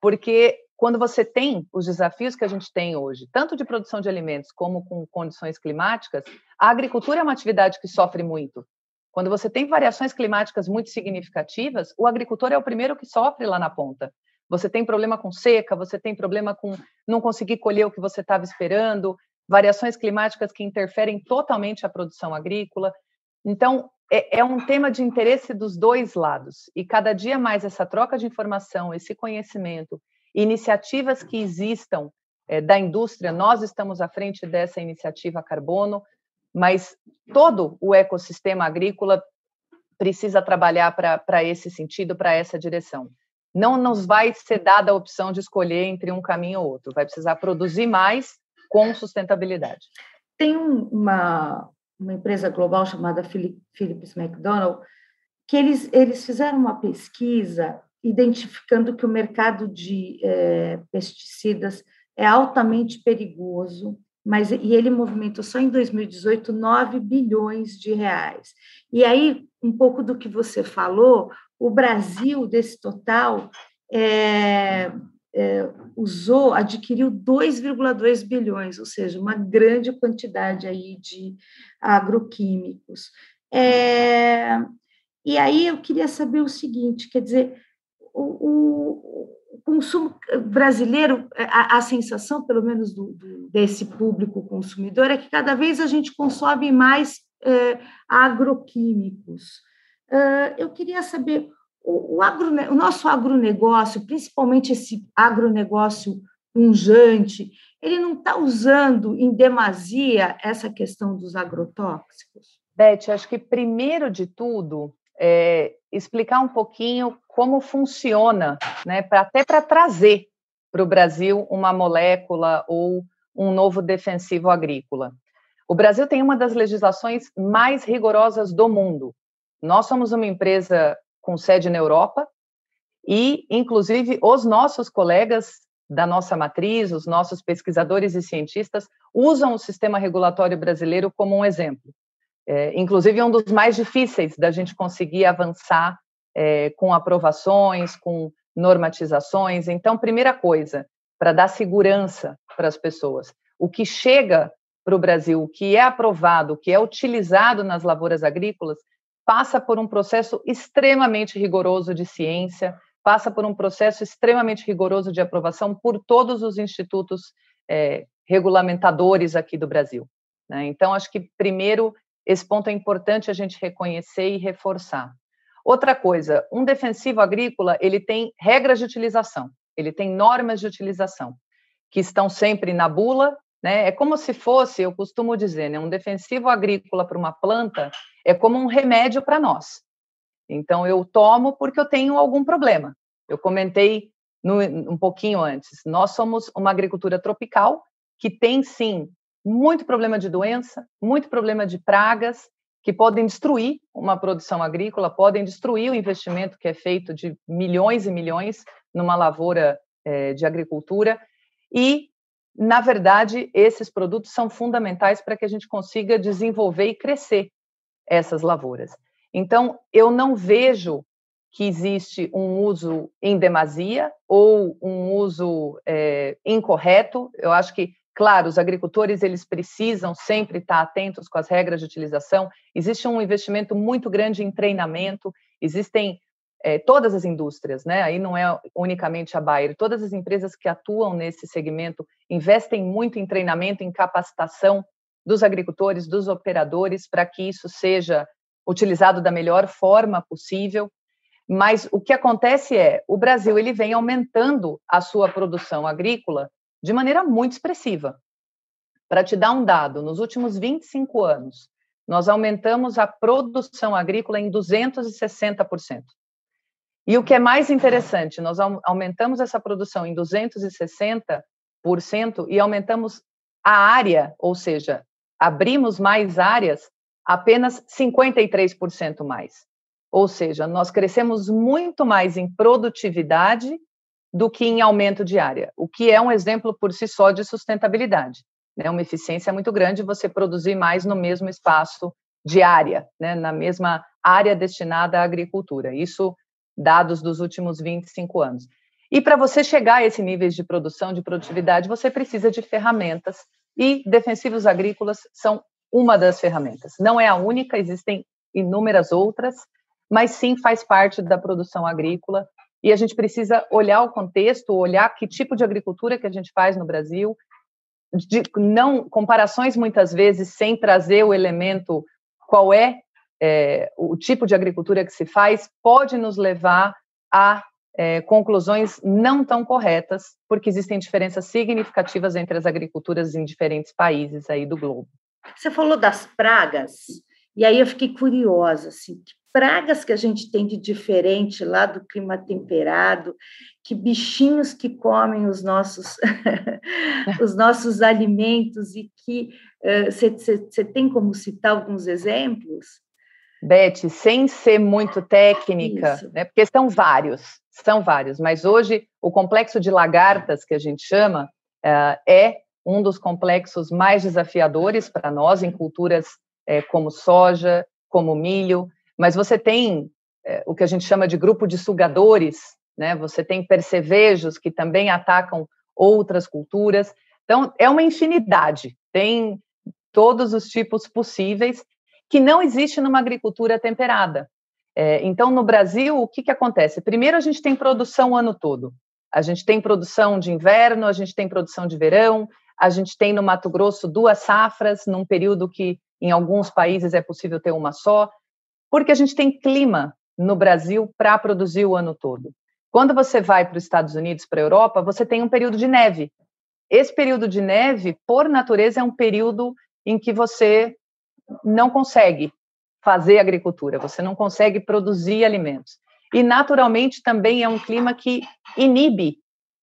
porque quando você tem os desafios que a gente tem hoje, tanto de produção de alimentos como com condições climáticas, a agricultura é uma atividade que sofre muito. Quando você tem variações climáticas muito significativas, o agricultor é o primeiro que sofre lá na ponta. Você tem problema com seca, você tem problema com não conseguir colher o que você estava esperando, variações climáticas que interferem totalmente a produção agrícola. Então, é, é, um tema de interesse dos dois lados. E cada dia mais essa troca de informação, esse conhecimento, iniciativas que existam é, da indústria, nós estamos à frente dessa iniciativa carbono, mas todo o ecossistema agrícola precisa trabalhar para esse sentido, para essa direção. Não nos vai ser dada a opção de escolher entre um caminho ou outro, vai precisar produzir mais com sustentabilidade. Tem uma, uma empresa global chamada Philips McDonald, que eles, eles fizeram uma pesquisa identificando que o mercado de é, pesticidas é altamente perigoso, mas e ele movimentou só em 2018 9 bilhões de reais. E aí, um pouco do que você falou, o Brasil, desse total, é, é, usou, adquiriu 2,2 bilhões, ou seja, uma grande quantidade aí de agroquímicos. É, e aí eu queria saber o seguinte, quer dizer, o, o consumo brasileiro, a, a, sensação, pelo menos do, do, desse público consumidor, é que cada vez a gente consome mais é, agroquímicos. Eu queria saber o, o, agro, o nosso agronegócio, principalmente esse agronegócio punjante, ele não está usando em demasia essa questão dos agrotóxicos? Beth, acho que primeiro de tudo é explicar um pouquinho como funciona, né, pra, até para trazer para o Brasil uma molécula ou um novo defensivo agrícola. O Brasil tem uma das legislações mais rigorosas do mundo. Nós somos uma empresa com sede na Europa e, inclusive, os nossos colegas da nossa matriz, os nossos pesquisadores e cientistas, usam o sistema regulatório brasileiro como um exemplo. É, inclusive, é um dos mais difíceis da gente conseguir avançar é, com aprovações, com normatizações. Então, primeira coisa, para dar segurança para as pessoas, o que chega para o Brasil, o que é aprovado, o que é utilizado nas lavouras agrícolas, passa por um processo extremamente rigoroso de ciência, passa por um processo extremamente rigoroso de aprovação por todos os institutos é, regulamentadores aqui do Brasil. Né? Então, acho que, primeiro, esse ponto é importante a gente reconhecer e reforçar. Outra coisa, um defensivo agrícola, ele tem regras de utilização, ele tem normas de utilização, que estão sempre na bula, né? É como se fosse, eu costumo dizer, né, um defensivo agrícola para uma planta é como um remédio para nós. Então, eu tomo porque eu tenho algum problema. Eu comentei no, um pouquinho antes, nós somos uma agricultura tropical que tem, sim, muito problema de doença, muito problema de pragas, que podem destruir uma produção agrícola, podem destruir o investimento que é feito de milhões e milhões numa lavoura é, de agricultura. E na verdade, esses produtos são fundamentais para que a gente consiga desenvolver e crescer essas lavouras. Então, eu não vejo que existe um uso em demasia ou um uso é, incorreto. Eu acho que, claro, os agricultores eles precisam sempre estar atentos com as regras de utilização. Existe um investimento muito grande em treinamento. Existem é, todas as indústrias, né? Aí não é unicamente a Bayer, todas as empresas que atuam nesse segmento investem muito em treinamento, em capacitação dos agricultores, dos operadores, para que isso seja utilizado da melhor forma possível. Mas o que acontece é, o Brasil ele vem aumentando a sua produção agrícola de maneira muito expressiva. Para te dar um dado, nos últimos 25 anos, nós aumentamos a produção agrícola em 260%. E o que é mais interessante, nós aumentamos essa produção em 260% e aumentamos a área, ou seja, abrimos mais áreas apenas 53% mais. Ou seja, nós crescemos muito mais em produtividade do que em aumento de área, o que é um exemplo por si só de sustentabilidade. Né? Uma eficiência muito grande você produzir mais no mesmo espaço de área, né? na mesma área destinada à agricultura. Isso dados dos últimos 25 anos. E para você chegar a esse nível de produção, de produtividade, você precisa de ferramentas. E defensivos agrícolas são uma das ferramentas. Não é a única, existem inúmeras outras, mas sim faz parte da produção agrícola. E a gente precisa olhar o contexto, olhar que tipo de agricultura que a gente faz no Brasil, de, não comparações muitas vezes sem trazer o elemento qual é, é, o tipo de agricultura que se faz, pode nos levar a é, conclusões não tão corretas, porque existem diferenças significativas entre as agriculturas em diferentes países aí do globo. Você falou das pragas, e aí eu fiquei curiosa, assim, que pragas que a gente tem de diferente lá do clima temperado, que bichinhos que comem os nossos <laughs> os nossos alimentos e que você uh, tem como citar alguns exemplos? Beth, sem ser muito técnica, né, porque são vários, são vários, mas hoje o complexo de lagartas que a gente chama uh, é um dos complexos mais desafiadores para nós em culturas uh, como soja, como milho, mas você tem é, o que a gente chama de grupo de sugadores, né? Você tem percevejos que também atacam outras culturas. Então, é uma infinidade, tem todos os tipos possíveis que não existe numa agricultura temperada. É, então, no Brasil, o que, que acontece? Primeiro, a gente tem produção o ano todo. A gente tem produção de inverno, a gente tem produção de verão, a gente tem no Mato Grosso duas safras, num período que em alguns países é possível ter uma só porque a gente tem clima no Brasil para produzir o ano todo. Quando você vai para os Estados Unidos, para a Europa, você tem um período de neve. Esse período de neve, por natureza, é um período em que você não consegue fazer agricultura, você não consegue produzir alimentos. E, naturalmente, também é um clima que inibe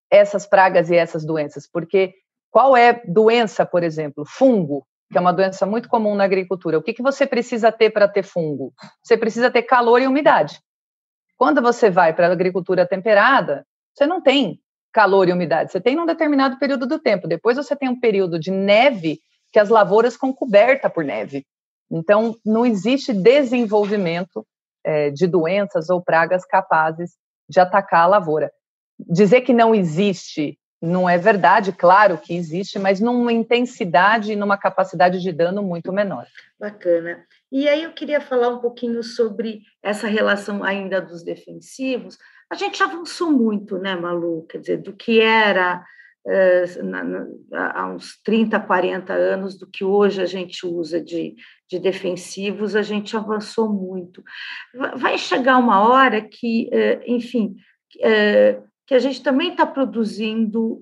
essas pragas e essas doenças, porque qual é doença, por exemplo? Fungo que é uma doença muito comum na agricultura. O que, que você precisa ter para ter fungo? Você precisa ter calor e umidade. Quando você vai para a agricultura temperada, você não tem calor e umidade, você tem num determinado período do tempo. Depois você tem um período de neve que as lavouras ficam cobertas por neve. Então, não existe desenvolvimento é, de doenças ou pragas capazes de atacar a lavoura. Dizer que não existe não é verdade, claro que existe, mas numa intensidade e numa capacidade de dano muito menor. Bacana. E aí eu queria falar um pouquinho sobre essa relação ainda dos defensivos. A gente avançou muito, né, Malu? Quer dizer, do que era há uns 30, 40 anos, do que hoje a gente usa de, de defensivos, a gente avançou muito. Vai chegar uma hora que, uh, enfim, uh, que a gente também está produzindo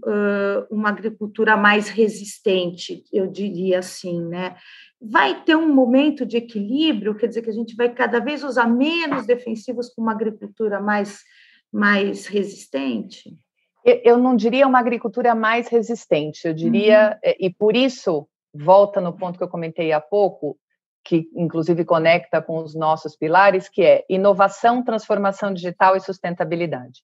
uma agricultura mais resistente, eu diria assim, né? Vai ter um momento de equilíbrio, quer dizer que a gente vai cada vez usar menos defensivos com uma agricultura mais, mais resistente? Eu não diria uma agricultura mais resistente, eu diria, uhum. e por isso, volta no ponto que eu comentei há pouco, que inclusive conecta com os nossos pilares, que é inovação, transformação digital e sustentabilidade.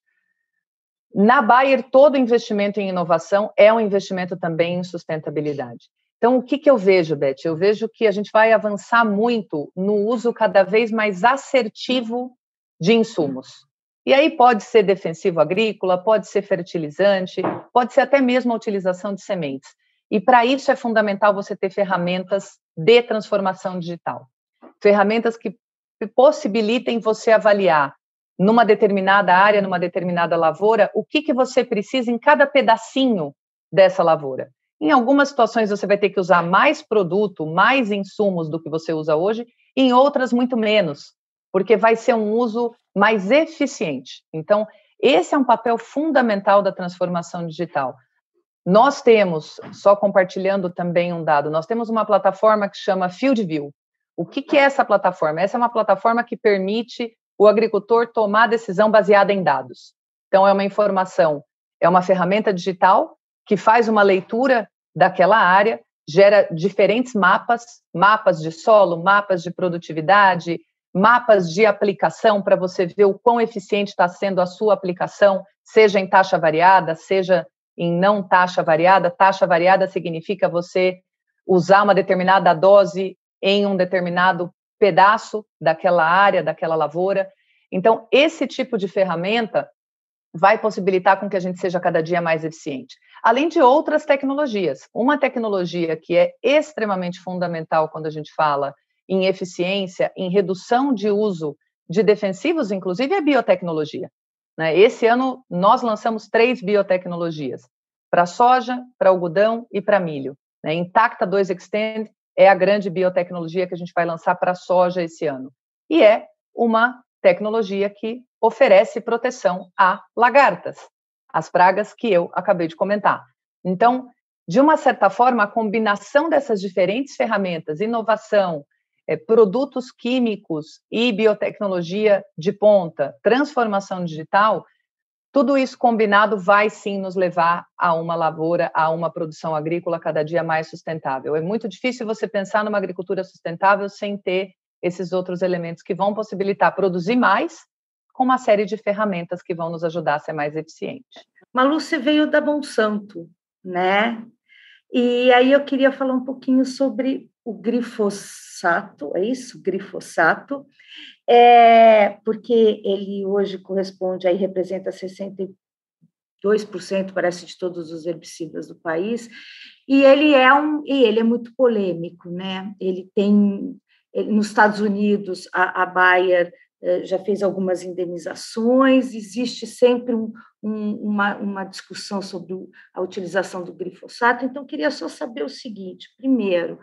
Na Bayer, todo investimento em inovação é um investimento também em sustentabilidade. Então, o que, que eu vejo, Beth? Eu vejo que a gente vai avançar muito no uso cada vez mais assertivo de insumos. E aí pode ser defensivo agrícola, pode ser fertilizante, pode ser até mesmo a utilização de sementes. E para isso é fundamental você ter ferramentas de transformação digital. Ferramentas que possibilitem você avaliar numa determinada área, numa determinada lavoura, o que, que você precisa em cada pedacinho dessa lavoura. Em algumas situações você vai ter que usar mais produto, mais insumos do que você usa hoje, em outras muito menos, porque vai ser um uso mais eficiente. Então, esse é um papel fundamental da transformação digital. Nós temos, só compartilhando também um dado, nós temos uma plataforma que chama FieldView. O que, que é essa plataforma? Essa é uma plataforma que permite o agricultor tomar decisão baseada em dados. Então, é uma informação, é uma ferramenta digital que faz uma leitura daquela área, gera diferentes mapas, mapas de solo, mapas de produtividade, mapas de aplicação para você ver o quão eficiente está sendo a sua aplicação, seja em taxa variada, seja em não taxa variada. Taxa variada significa você usar uma determinada dose em um determinado pedaço daquela área, daquela lavoura. Então, esse tipo de ferramenta vai possibilitar com que a gente seja cada dia mais eficiente. Além de outras tecnologias. Uma tecnologia que é extremamente fundamental quando a gente fala em eficiência, em redução de uso de defensivos, inclusive, é biotecnologia. Né? Esse ano, nós lançamos três biotecnologias, para soja, para algodão e para milho. Né? Intacta 2 Extend é a grande biotecnologia que a gente vai lançar para soja esse ano. E é uma tecnologia que oferece proteção a lagartas, as pragas que eu acabei de comentar. Então, de uma certa forma, a combinação dessas diferentes ferramentas, inovação, é, produtos químicos e biotecnologia de ponta, transformação digital, tudo isso combinado vai sim nos levar a uma lavoura, a uma produção agrícola cada dia mais sustentável. É muito difícil você pensar numa agricultura sustentável sem ter esses outros elementos que vão possibilitar produzir mais com uma série de ferramentas que vão nos ajudar a ser mais eficiente. Malu, você veio da Monsanto, né? E aí eu queria falar um pouquinho sobre o glifosato, é isso? Glifosato, é, porque ele hoje corresponde, aí representa 62%, parece, de todos os herbicidas do país, e ele é um, e ele é muito polêmico, né? Ele tem, ele, nos Estados Unidos, a, a Bayer eh, já fez algumas indenizações, existe sempre um, um, uma, uma discussão sobre a utilização do glifosato, então queria só saber o seguinte, primeiro,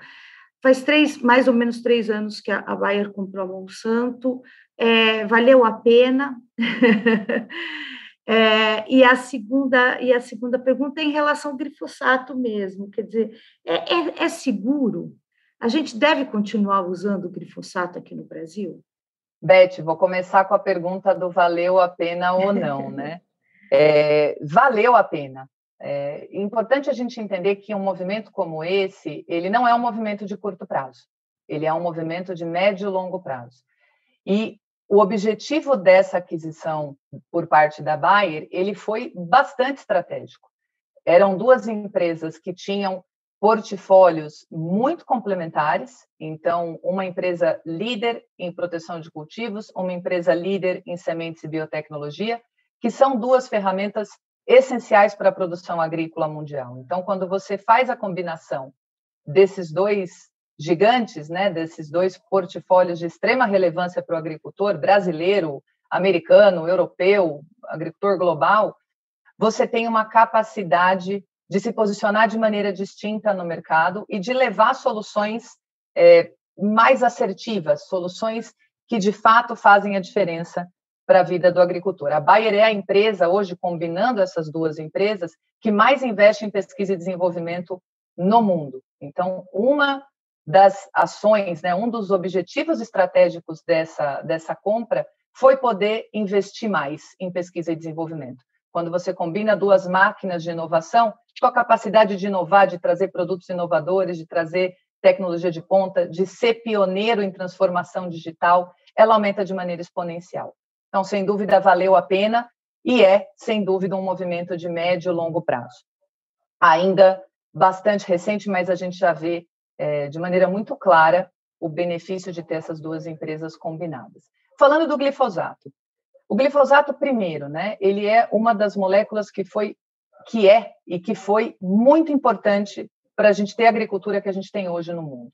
faz três, mais ou menos três anos que a, a Bayer comprou a Monsanto, é, valeu a pena? <laughs> é, e, a segunda, e a segunda pergunta é em relação ao glifosato mesmo, quer dizer, é, é, é seguro? A gente deve continuar usando o glifosato aqui no Brasil? Beth, vou começar com a pergunta do valeu a pena ou não, né? <laughs> É, valeu a pena. É importante a gente entender que um movimento como esse, ele não é um movimento de curto prazo, ele é um movimento de médio e longo prazo. E o objetivo dessa aquisição por parte da Bayer, ele foi bastante estratégico. Eram duas empresas que tinham portfólios muito complementares. Então, uma empresa líder em proteção de cultivos, uma empresa líder em sementes e biotecnologia, que são duas ferramentas essenciais para a produção agrícola mundial. Então, quando você faz a combinação desses dois gigantes, né, desses dois portfólios de extrema relevância para o agricultor brasileiro, americano, europeu, agricultor global, você tem uma capacidade de se posicionar de maneira distinta no mercado e de levar soluções é, mais assertivas, soluções que de fato fazem a diferença para a vida do agricultor. A Bayer é a empresa, hoje, combinando essas duas empresas, que mais investe em pesquisa e desenvolvimento no mundo. Então, uma das ações, né, um dos objetivos estratégicos dessa, dessa compra foi poder investir mais em pesquisa e desenvolvimento. Quando você combina duas máquinas de inovação, sua capacidade de inovar, de trazer produtos inovadores, de trazer tecnologia de ponta, de ser pioneiro em transformação digital, ela aumenta de maneira exponencial. Então, sem dúvida, valeu a pena e é, sem dúvida, um movimento de médio e longo prazo. Ainda bastante recente, mas a gente já vê é, de maneira muito clara o benefício de ter essas duas empresas combinadas. Falando do glifosato, o glifosato, primeiro, né, ele é uma das moléculas que foi, que é e que foi muito importante para a gente ter a agricultura que a gente tem hoje no mundo.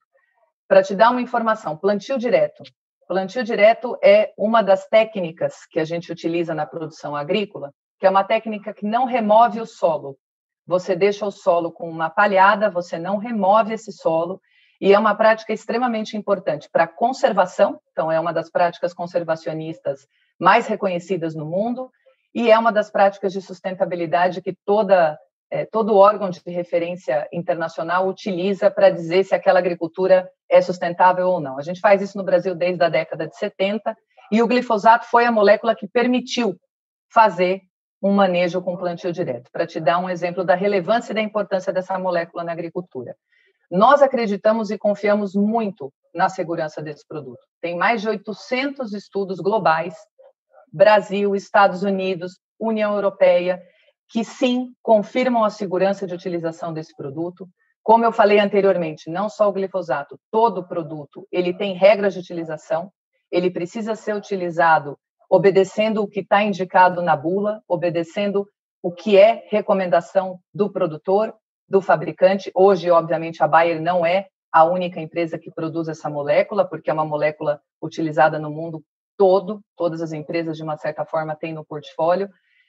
Para te dar uma informação, plantio direto. Plantio direto é uma das técnicas que a gente utiliza na produção agrícola, que é uma técnica que não remove o solo. Você deixa o solo com uma palhada, você não remove esse solo, e é uma prática extremamente importante para conservação, então é uma das práticas conservacionistas mais reconhecidas no mundo, e é uma das práticas de sustentabilidade que toda, é, todo órgão de referência internacional utiliza para dizer se aquela agricultura é sustentável ou não. A gente faz isso no Brasil desde a década de 70, e o glifosato foi a molécula que permitiu fazer um manejo com plantio direto, para te dar um exemplo da relevância e da importância dessa molécula na agricultura. Nós acreditamos e confiamos muito na segurança desse produto. Tem mais de 800 estudos globais Brasil, Estados Unidos, União Europeia, que sim confirmam a segurança de utilização desse produto. Como eu falei anteriormente, não só o glifosato, todo produto, ele tem regras de utilização, ele precisa ser utilizado obedecendo o que está indicado na bula, obedecendo o que é recomendação do produtor, do fabricante. Hoje, obviamente, a Bayer não é a única empresa que produz essa molécula, porque é uma molécula utilizada no mundo todo, todas as empresas, de uma certa forma, têm no portfólio,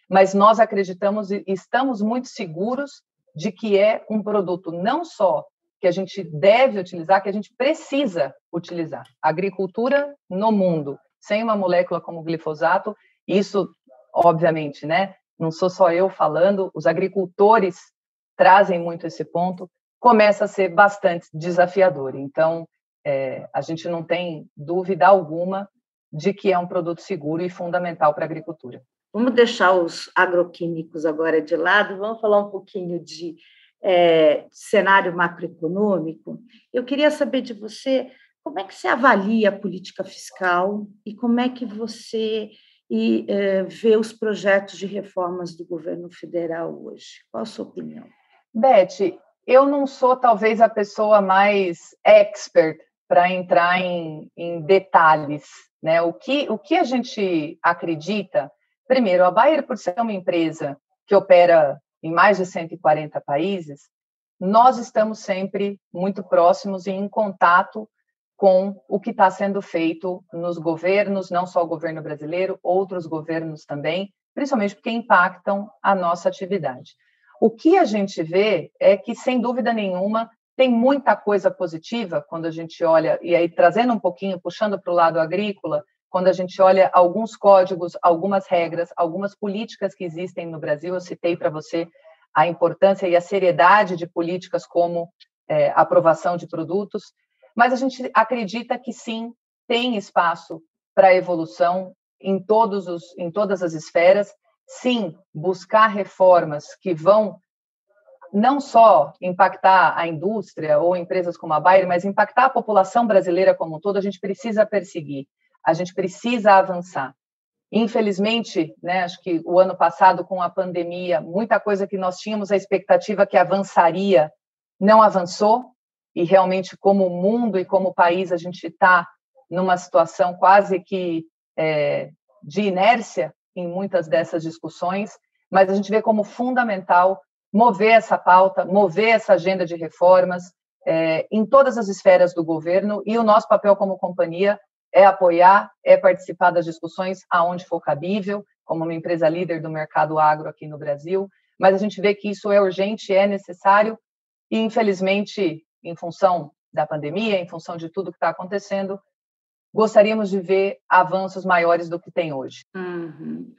mas nós acreditamos e estamos muito seguros de que é um produto não só que a gente deve utilizar, que a gente precisa utilizar. Agricultura no mundo, sem uma molécula como o glifosato, isso, obviamente, né? Não sou só eu falando, os agricultores trazem muito esse ponto, começa a ser bastante desafiador. Então, é, a gente não tem dúvida alguma de que é um produto seguro e fundamental para a agricultura. Vamos deixar os agroquímicos agora de lado, vamos falar um pouquinho de é, cenário macroeconômico. Eu queria saber de você como é que você avalia a política fiscal e como é que você e, é, vê os projetos de reformas do governo federal hoje. Qual a sua opinião? Beth, eu não sou talvez a pessoa mais expert para entrar em, em, detalhes. Né? O, que, o que a gente acredita, primeiro, a Bayer, por ser uma empresa que opera em mais de 140 países, nós estamos sempre muito próximos e em contato com o que está sendo feito nos governos, não só o governo brasileiro, outros governos também, principalmente porque impactam a nossa atividade. O que a gente vê é que, sem dúvida nenhuma, tem muita coisa positiva quando a gente olha, e aí trazendo um pouquinho, puxando para o lado agrícola, quando a gente olha alguns códigos, algumas regras, algumas políticas que existem no Brasil, eu citei para você a importância e a seriedade de políticas como é, aprovação de produtos, mas a gente acredita que sim, tem espaço para evolução em, todos os, em todas as esferas, sim, buscar reformas que vão não só impactar a indústria ou empresas como a Bayer, mas impactar a população brasileira como um todo, a gente precisa perseguir a gente precisa avançar. Infelizmente, né, acho que o ano passado, com a pandemia, muita coisa que nós tínhamos a expectativa que avançaria não avançou, e realmente, como mundo e como país, a gente está numa situação quase que é, de inércia em muitas dessas discussões, mas a gente vê como fundamental mover essa pauta, mover essa agenda de reformas é, em todas as esferas do governo, e o nosso papel como companhia é apoiar, é participar das discussões aonde for cabível, como uma empresa líder do mercado agro aqui no Brasil, mas a gente vê que isso é urgente, é necessário, e infelizmente, em função da pandemia, em função de tudo que está acontecendo, gostaríamos de ver avanços maiores do que tem hoje. Uhum.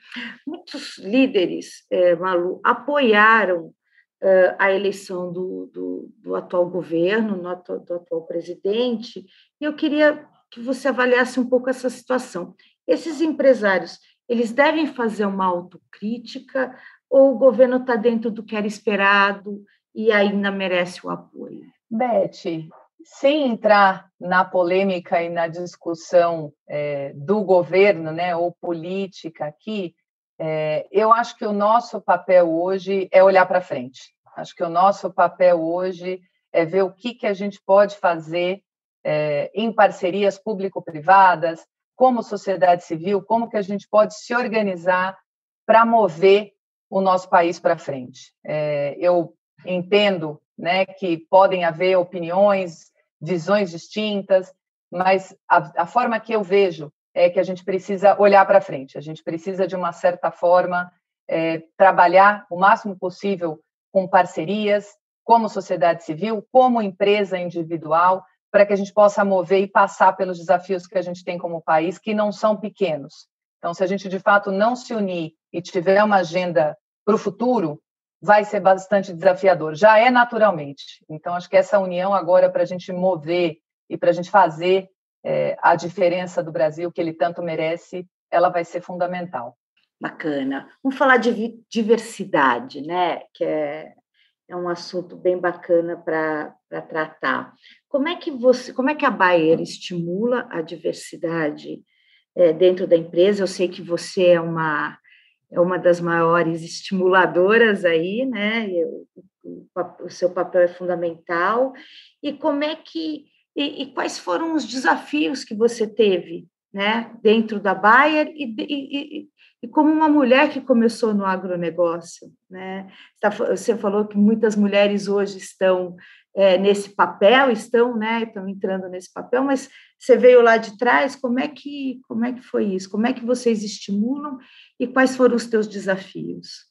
Muitos líderes, é, Malu, apoiaram uh, a eleição do, do, do, atual governo, do atual presidente, e eu queria que você avaliasse um pouco essa situação. Esses empresários, eles devem fazer uma autocrítica ou o governo está dentro do que era esperado e ainda merece o apoio? Beth, sem entrar na polêmica e na discussão é, do governo, né, ou política aqui, é, eu acho que o nosso papel hoje é olhar para frente. Acho que o nosso papel hoje é ver o que, que a gente pode fazer é, em parcerias público-privadas, como sociedade civil, como que a gente pode se organizar para mover o nosso país para frente. É, eu entendo né, que podem haver opiniões, visões distintas, mas a, a forma que eu vejo é que a gente precisa olhar para frente, a gente precisa, de uma certa forma, é, trabalhar o máximo possível com parcerias, como sociedade civil, como empresa individual, para que a gente possa mover e passar pelos desafios que a gente tem como país, que não são pequenos. Então, se a gente de fato não se unir e tiver uma agenda para o futuro, vai ser bastante desafiador. Já é naturalmente. Então, acho que essa união agora para a gente mover e para a gente fazer é, a diferença do Brasil que ele tanto merece, ela vai ser fundamental. Bacana. Vamos falar de diversidade, né? Que é é um assunto bem bacana para tratar. Como é que você, como é que a Bayer estimula a diversidade é, dentro da empresa? Eu sei que você é uma é uma das maiores estimuladoras aí, né? O, o, o seu papel é fundamental. E como é que e, e, quais foram os desafios que você teve né, dentro da Bayer e, e, e, como uma mulher que começou no agronegócio, né? Tá você falou que muitas mulheres hoje estão é, nesse papel, estão, né, estão entrando nesse papel, mas você veio lá de trás, como é que como é que foi isso? Como é que vocês estimulam e quais foram os teus desafios?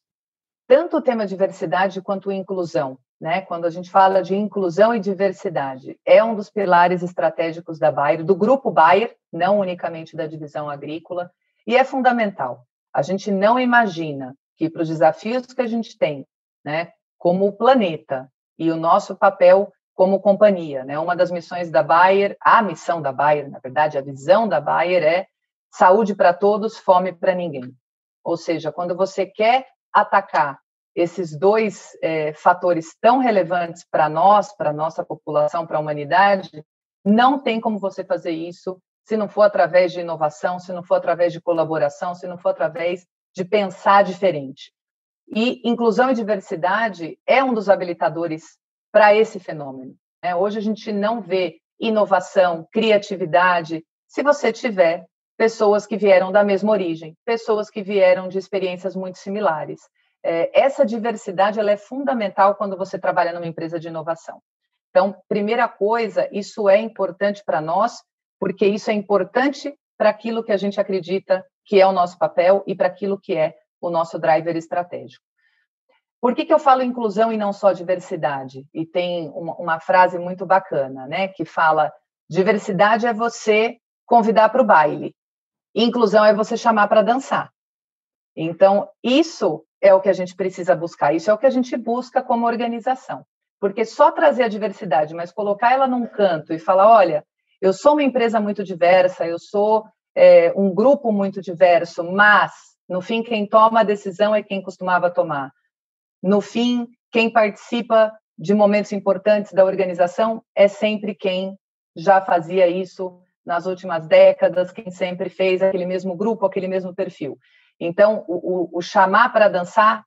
Tanto o tema diversidade quanto inclusão, né? Quando a gente fala de inclusão e diversidade, é um dos pilares estratégicos da Bayer, do grupo Bayer, não unicamente da divisão agrícola, e é fundamental. A gente não imagina que para os desafios que a gente tem, né, como o planeta e o nosso papel como companhia, né? Uma das missões da Bayer, a missão da Bayer, na verdade, a visão da Bayer é saúde para todos, fome para ninguém. Ou seja, quando você quer atacar esses dois é, fatores tão relevantes para nós, para nossa população, para a humanidade, não tem como você fazer isso se não for através de inovação, se não for através de colaboração, se não for através de pensar diferente. E inclusão e diversidade é um dos habilitadores para esse fenômeno. Né? Hoje a gente não vê inovação, criatividade, se você tiver pessoas que vieram da mesma origem, pessoas que vieram de experiências muito similares. É, essa diversidade ela é fundamental quando você trabalha numa empresa de inovação. Então, primeira coisa, isso é importante para nós, porque isso é importante para aquilo que a gente acredita que é o nosso papel e para aquilo que é o nosso driver estratégico. Por que, que eu falo inclusão e não só diversidade? E tem uma, frase muito bacana, né, que fala: diversidade é você convidar para o baile, inclusão é você chamar para dançar. Então, isso é o que a gente precisa buscar, isso é o que a gente busca como organização. Porque só trazer a diversidade, mas colocar ela num canto e falar: olha, eu sou uma empresa muito diversa, eu sou é, um grupo muito diverso, mas, no fim, quem toma a decisão é quem costumava tomar. No fim, quem participa de momentos importantes da organização é sempre quem já fazia isso nas últimas décadas, quem sempre fez aquele mesmo grupo, aquele mesmo perfil. Então, o, o, o chamar para dançar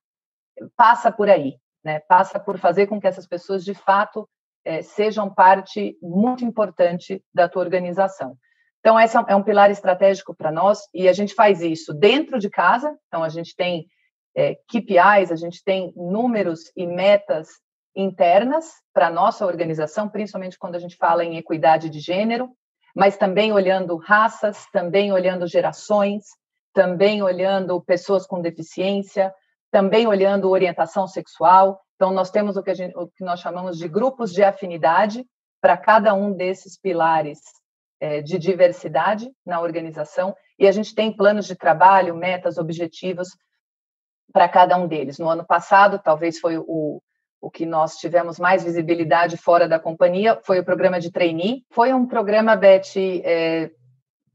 passa por aí, né? passa por fazer com que essas pessoas, de fato, é, sejam parte muito importante da tua organização. Então, esse é um pilar estratégico para nós e a gente faz isso dentro de casa. Então, a gente tem é, KPIs, a gente tem números e metas internas para a nossa organização, principalmente quando a gente fala em equidade de gênero, mas também olhando raças, também olhando gerações, também olhando pessoas com deficiência, também olhando orientação sexual. Então, nós temos o que, gente, o que nós chamamos de grupos de afinidade para cada um desses pilares é, de diversidade na organização, e a gente tem planos de trabalho, metas, objetivos para cada um deles. No ano passado, talvez foi o, o que nós tivemos mais visibilidade fora da companhia, foi o programa de trainee. Foi um programa, Beth, é,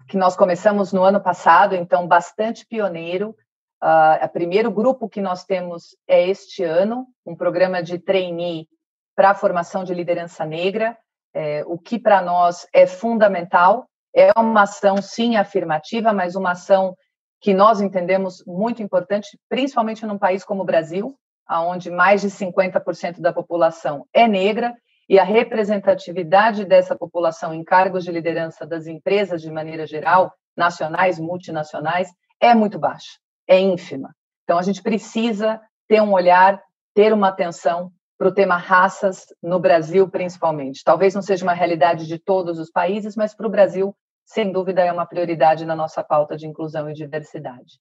que nós começamos no ano passado, então bastante pioneiro. O primeiro grupo que nós temos é este ano, um programa de trainee para a formação de liderança negra, é, o que para nós é fundamental. É uma ação, sim, afirmativa, mas uma ação que nós entendemos muito importante, principalmente num país como o Brasil, onde mais de 50% da população é negra e a representatividade dessa população em cargos de liderança das empresas de maneira geral, nacionais, multinacionais, é muito baixa, é ínfima. Então a gente precisa ter um olhar, ter uma atenção para o tema raças no Brasil, principalmente. Talvez não seja uma realidade de todos os países, mas para o Brasil, sem dúvida, é uma prioridade na nossa pauta de inclusão e diversidade.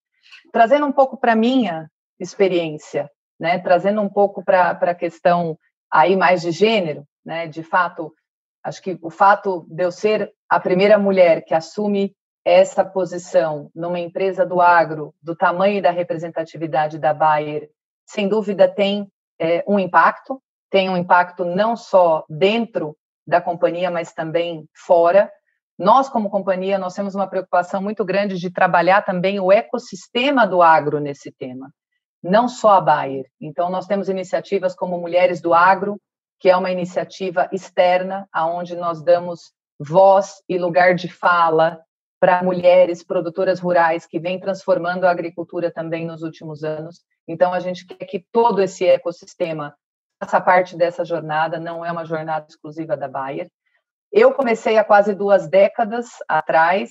Trazendo um pouco para a minha experiência, né, trazendo um pouco para a questão aí mais de gênero, né? De fato, acho que o fato de eu ser a primeira mulher que assume essa posição numa empresa do agro, do tamanho e da representatividade da Bayer, sem dúvida tem é, um impacto, tem um impacto não só dentro da companhia, mas também fora. Nós, como companhia, nós temos uma preocupação muito grande de trabalhar também o ecossistema do agro nesse tema, não só a Bayer. Então, nós temos iniciativas como Mulheres do Agro, que é uma iniciativa externa, aonde nós damos voz e lugar de fala para mulheres produtoras rurais que vêm transformando a agricultura também nos últimos anos. Então, a gente quer que todo esse ecossistema faça parte dessa jornada, não é uma jornada exclusiva da Bayer. Eu comecei há quase duas décadas atrás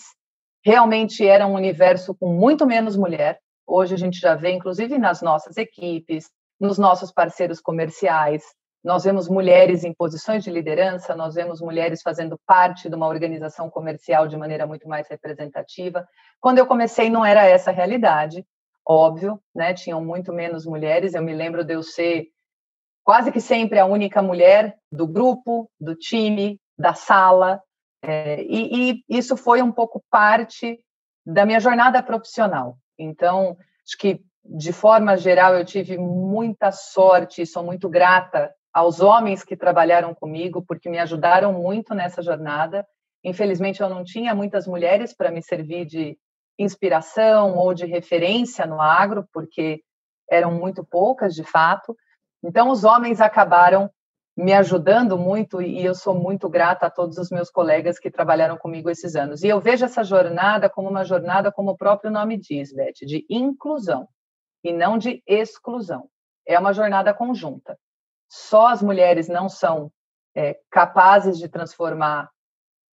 realmente era um universo com muito menos mulher. Hoje a gente já vê, inclusive nas nossas equipes, nos nossos parceiros comerciais, nós vemos mulheres em posições de liderança, nós vemos mulheres fazendo parte de uma organização comercial de maneira muito mais representativa. Quando eu comecei, não era essa a realidade, óbvio, né? Tinham muito menos mulheres. Eu me lembro de eu ser quase que sempre a única mulher do grupo, do time, da sala, é, e, e, isso foi um pouco parte da minha jornada profissional. Então, acho que de forma geral eu tive muita sorte, sou muito grata aos homens que trabalharam comigo, porque me ajudaram muito nessa jornada. Infelizmente, eu não tinha muitas mulheres para me servir de inspiração ou de referência no agro, porque eram muito poucas, de fato. Então, os homens acabaram me ajudando muito e eu sou muito grata a todos os meus colegas que trabalharam comigo esses anos. E eu vejo essa jornada como uma jornada, como o próprio nome diz, Beth, de inclusão e não de exclusão. É uma jornada conjunta só as mulheres não são é, capazes de transformar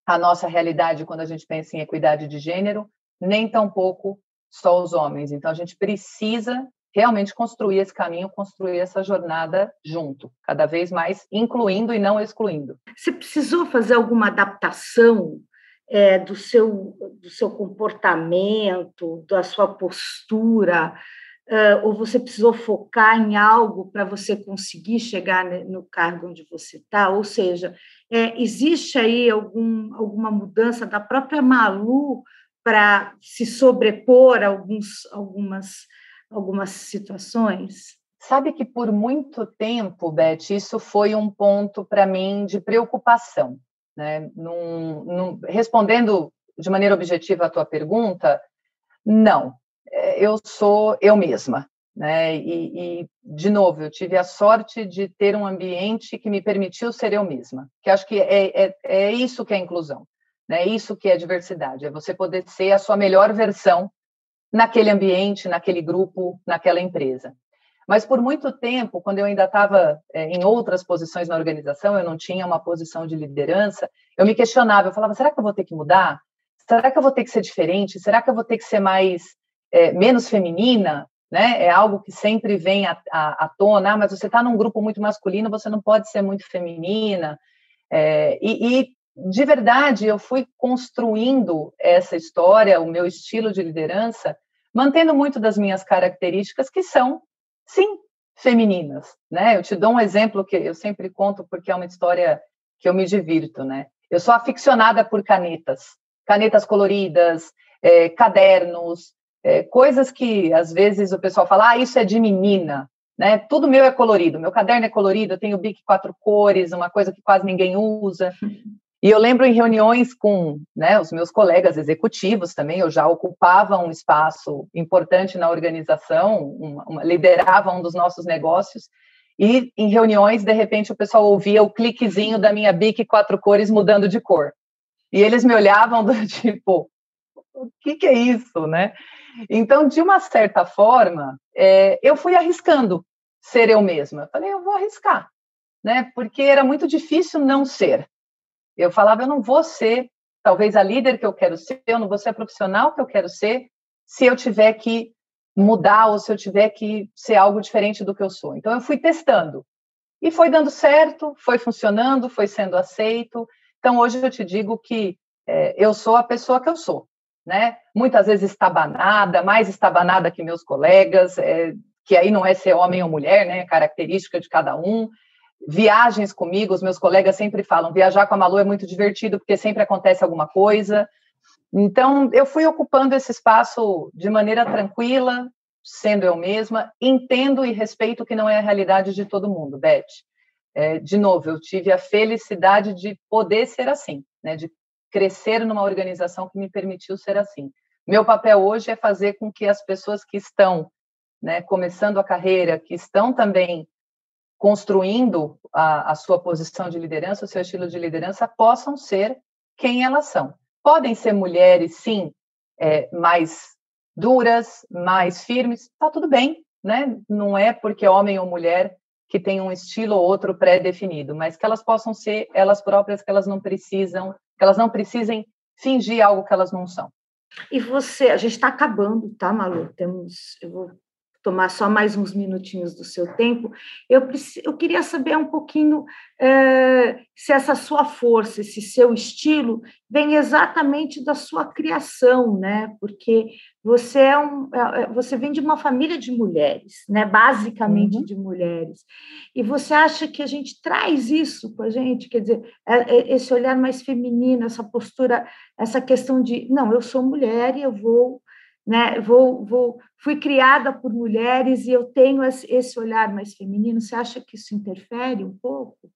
a nossa realidade quando a gente pensa em equidade de gênero, nem tampouco só os homens. Então, a gente precisa realmente construir esse caminho, construir essa jornada junto, cada vez mais incluindo e não excluindo. Você precisou fazer alguma adaptação é, do, seu, do seu comportamento, da sua postura, uh, ou você precisou focar em algo para você conseguir chegar no cargo onde você está? Ou seja, é, existe aí algum, alguma mudança da própria Malu para se sobrepor a alguns, algumas, algumas situações? Sabe que por muito tempo, Beth, isso foi um ponto para mim de preocupação. Né? Num, num, respondendo de maneira objetiva a tua pergunta, não, eu sou eu mesma. Né? E, e, de novo, eu tive a sorte de ter um ambiente que me permitiu ser eu mesma, que acho que é, é, é isso que é inclusão, né? é isso que é diversidade, é você poder ser a sua melhor versão naquele ambiente, naquele grupo, naquela empresa. Mas por muito tempo, quando eu ainda estava é, em outras posições na organização, eu não tinha uma posição de liderança, eu me questionava, eu falava, será que eu vou ter que mudar? Será que eu vou ter que ser diferente? Será que eu vou ter que ser mais é, menos feminina, né? É algo que sempre vem à, à, à tona, ah, mas você está num grupo muito masculino, você não pode ser muito feminina. É, e, e, de verdade, eu fui construindo essa história, o meu estilo de liderança, mantendo muito das minhas características, que são, sim, femininas, né? Eu te dou um exemplo que eu sempre conto porque é uma história que eu me divirto, né? Eu sou aficionada por canetas, canetas coloridas, é, cadernos, é, coisas que às vezes o pessoal fala, ah, isso é de menina, né? Tudo meu é colorido, meu caderno é colorido, eu tenho Bic quatro cores, uma coisa que quase ninguém usa. E eu lembro em reuniões com né, os meus colegas executivos também, eu já ocupava um espaço importante na organização, uma, uma, liderava um dos nossos negócios, e em reuniões, de repente, o pessoal ouvia o cliquezinho da minha Bic quatro cores mudando de cor. E eles me olhavam <laughs> do tipo, o que, que é isso, né? Então, de uma certa forma, é, eu fui arriscando ser eu mesma. Falei, eu vou arriscar, né? Porque era muito difícil não ser. Eu falava, eu não vou ser, talvez, a líder que eu quero ser, eu não vou ser a profissional que eu quero ser, se eu tiver que mudar ou se eu tiver que ser algo diferente do que eu sou. Então, eu fui testando. E foi dando certo, foi funcionando, foi sendo aceito. Então, hoje eu te digo que é, eu sou a pessoa que eu sou né? Muitas vezes estabanada, mais estabanada que meus colegas, é, que aí não é ser homem ou mulher, né? Característica de cada um. Viagens comigo, os meus colegas sempre falam, viajar com a Malu é muito divertido porque sempre acontece alguma coisa. Então, eu fui ocupando esse espaço de maneira tranquila, sendo eu mesma, entendo e respeito que não é a realidade de todo mundo, Beth. É, de novo, eu tive a felicidade de poder ser assim, né, de crescer numa organização que me permitiu ser assim. Meu papel hoje é fazer com que as pessoas que estão né, começando a carreira, que estão também construindo a, a, sua posição de liderança, o seu estilo de liderança, possam ser quem elas são. Podem ser mulheres, sim, é, mais duras, mais firmes, tá tudo bem, né? Não é porque homem ou mulher que tem um estilo ou outro pré-definido, mas que elas possam ser elas próprias, que elas não precisam que elas não precisem fingir algo que elas não são. E você, a gente está acabando, tá, Malu? Temos, eu vou tomar só mais uns minutinhos do seu tempo, eu, eu queria saber um pouquinho é, se essa sua força, esse seu estilo, vem exatamente da sua criação, né? Porque você é um, é, é, você vem de uma família de mulheres, né? Basicamente uhum. de mulheres, e você acha que a gente traz isso com a gente, quer dizer, esse olhar mais feminino, essa postura, essa questão de não, eu sou mulher e eu vou né? Vou, vou, fui criada por mulheres e eu tenho esse olhar mais feminino. Você acha que isso interfere um pouco?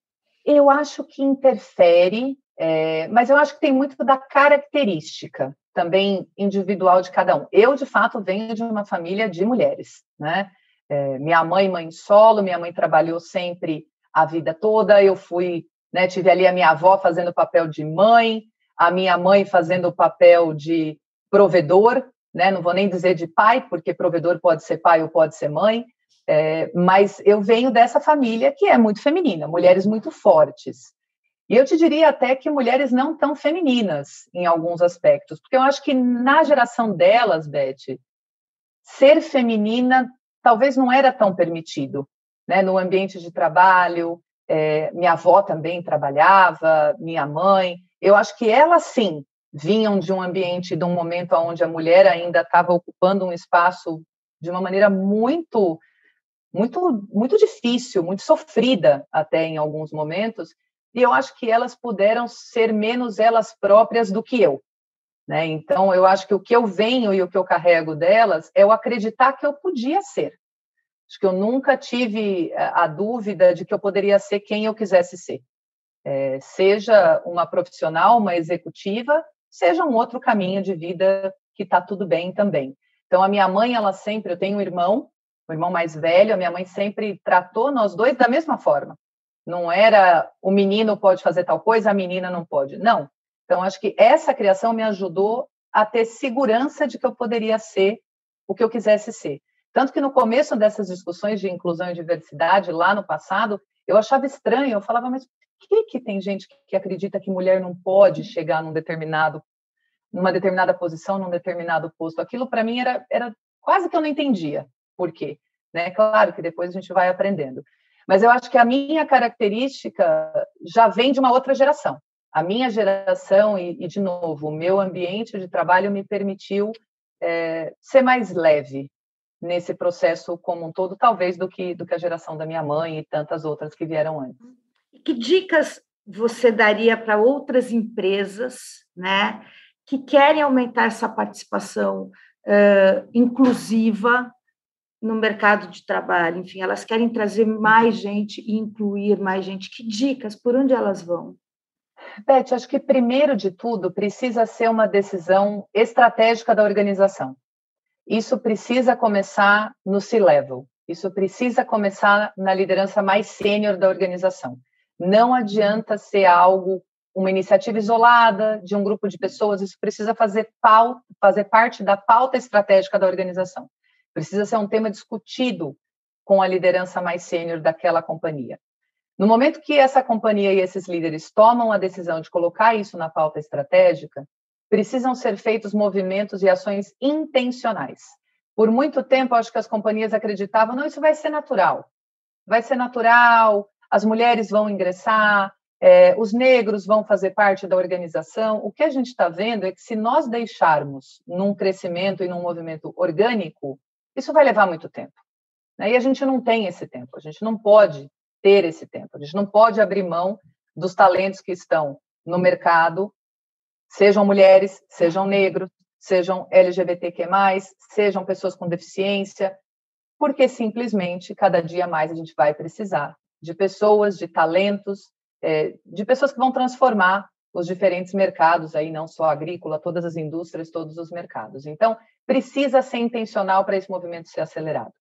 Eu acho que interfere, é, mas eu acho que tem muito da característica também individual de cada um. Eu, de fato, venho de uma família de mulheres, né? É, minha mãe, mãe solo, minha mãe trabalhou sempre a vida toda. Eu fui, né? Tive ali a minha avó fazendo o papel de mãe, a minha mãe fazendo o papel de provedor, né? Não vou nem dizer de pai, porque provedor pode ser pai ou pode ser mãe, é, mas eu venho dessa família que é muito feminina, mulheres muito fortes. E eu te diria até que mulheres não tão femininas em alguns aspectos, porque eu acho que na geração delas, Beth, ser feminina talvez não era tão permitido, né? No ambiente de trabalho, é, minha avó também trabalhava, minha mãe. Eu acho que ela sim vinham de um ambiente, de um momento onde a mulher ainda estava ocupando um espaço de uma maneira muito, muito, muito difícil, muito sofrida até em alguns momentos, e eu acho que elas puderam ser menos elas próprias do que eu. Né? Então, eu acho que o que eu venho e o que eu carrego delas é o acreditar que eu podia ser. Acho que eu nunca tive eh, a dúvida de que eu poderia ser quem eu quisesse ser. É, seja uma profissional, uma executiva, seja um outro caminho de vida que está tudo bem também. Então, a minha mãe, ela sempre, eu tenho um irmão, o um irmão mais velho, a minha mãe sempre tratou nós dois da mesma forma. Não era o menino pode fazer tal coisa, a menina não pode. Não. Então, acho que essa criação me ajudou a ter segurança de que eu poderia ser o que eu quisesse ser. Tanto que no começo dessas discussões de inclusão e diversidade, lá no passado, eu achava estranho, eu falava, mas que, que tem gente que acredita que mulher não pode chegar num determinado, numa determinada posição, num determinado posto? Aquilo para mim era, era quase que eu não entendia por quê. Né? Claro que depois a gente vai aprendendo. Mas eu acho que a minha característica já vem de uma outra geração. A minha geração, e, e de novo, o meu ambiente de trabalho me permitiu é, ser mais leve nesse processo como um todo, talvez do que, do que a geração da minha mãe e tantas outras que vieram antes que dicas você daria para outras empresas, né, que querem aumentar essa participação uh, inclusiva no mercado de trabalho? Enfim, elas querem trazer mais gente e incluir mais gente. Que dicas? Por onde elas vão? Beth, acho que primeiro de tudo precisa ser uma decisão estratégica da organização. Isso precisa começar no C-level. Isso precisa começar na liderança mais sênior da organização. Não adianta ser algo, uma iniciativa isolada de um grupo de pessoas, isso precisa fazer, pauta, fazer parte da pauta estratégica da organização. Precisa ser um tema discutido com a liderança mais sênior daquela companhia. No momento que essa companhia e esses líderes tomam a decisão de colocar isso na pauta estratégica, precisam ser feitos movimentos e ações intencionais. Por muito tempo, acho que as companhias acreditavam, não, isso vai ser natural. Vai ser natural, as mulheres vão ingressar, é, os negros vão fazer parte da organização. O que a gente está vendo é que se nós deixarmos num crescimento e num movimento orgânico, isso vai levar muito tempo. Né? E a gente não tem esse tempo, a gente não pode ter esse tempo, a gente não pode abrir mão dos talentos que estão no mercado, sejam mulheres, sejam negros, sejam LGBTQ+, sejam pessoas com deficiência, porque simplesmente cada dia mais a gente vai precisar de pessoas, de talentos, é, de pessoas que vão transformar os diferentes mercados aí, não só agrícola, todas as indústrias, todos os mercados. Então, precisa ser intencional para esse movimento ser acelerado.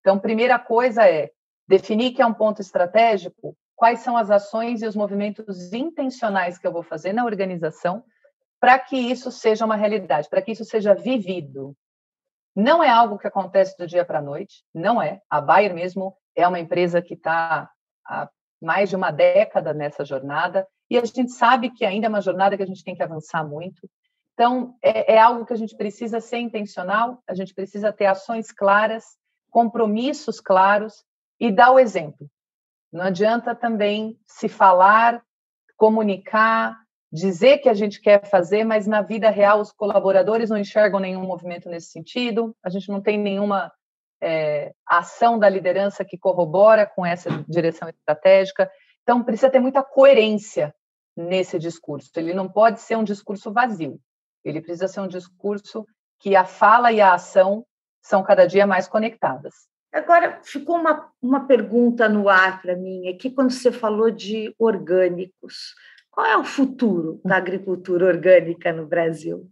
Então, primeira coisa é definir que é um ponto estratégico, quais são as ações e os movimentos intencionais que eu vou fazer na organização para que isso seja uma realidade, para que isso seja vivido. Não é algo que acontece do dia para a noite, não é. A Bayer mesmo é uma empresa que está há mais de uma década nessa jornada e a gente sabe que ainda é uma jornada que a gente tem que avançar muito. Então, é, é algo que a gente precisa ser intencional, a gente precisa ter ações claras, compromissos claros e dar o exemplo. Não adianta também se falar, comunicar, dizer que a gente quer fazer, mas na vida real os colaboradores não enxergam nenhum movimento nesse sentido, a gente não tem nenhuma é, ação da liderança que corrobora com essa direção estratégica. Então, precisa ter muita coerência nesse discurso. Ele não pode ser um discurso vazio. Ele precisa ser um discurso que a fala e a ação são cada dia mais conectadas. Agora, ficou uma, uma pergunta no ar para mim, é que quando você falou de orgânicos, qual é o futuro da agricultura orgânica no Brasil?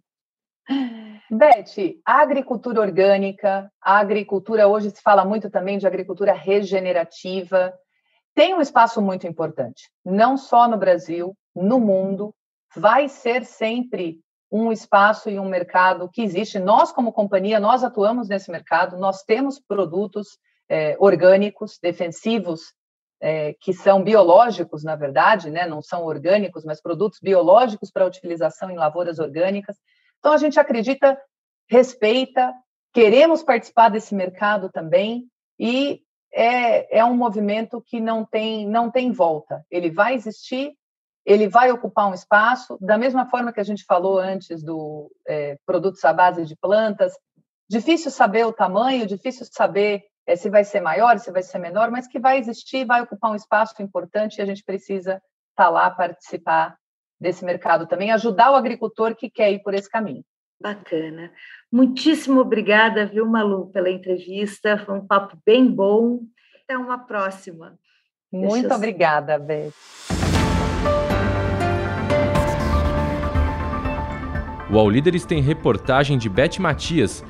<laughs> Beth, a agricultura orgânica, a agricultura, hoje se fala muito também de agricultura regenerativa, tem um espaço muito importante, não só no Brasil, no mundo, vai ser sempre um espaço e um mercado que existe. Nós, como companhia, nós atuamos nesse mercado, nós temos produtos é, orgânicos, defensivos, é, que são biológicos, na verdade, né? não são orgânicos, mas produtos biológicos para utilização em lavouras orgânicas. Então, a gente acredita, respeita, queremos participar desse mercado também, e é, é um movimento que não tem, não tem volta. Ele vai existir, ele vai ocupar um espaço, da mesma forma que a gente falou antes do é, produtos à base de plantas. Difícil saber o tamanho, difícil saber é, se vai ser maior, se vai ser menor, mas que vai existir, vai ocupar um espaço importante e a gente precisa estar tá lá, participar desse mercado também, ajudar o agricultor que quer ir por esse caminho. Bacana. Muitíssimo obrigada, viu, Malu, pela entrevista. Foi um papo bem bom. Até uma próxima. Muito Deixa obrigada, Beth. O All Líderes tem reportagem de Beth Matias,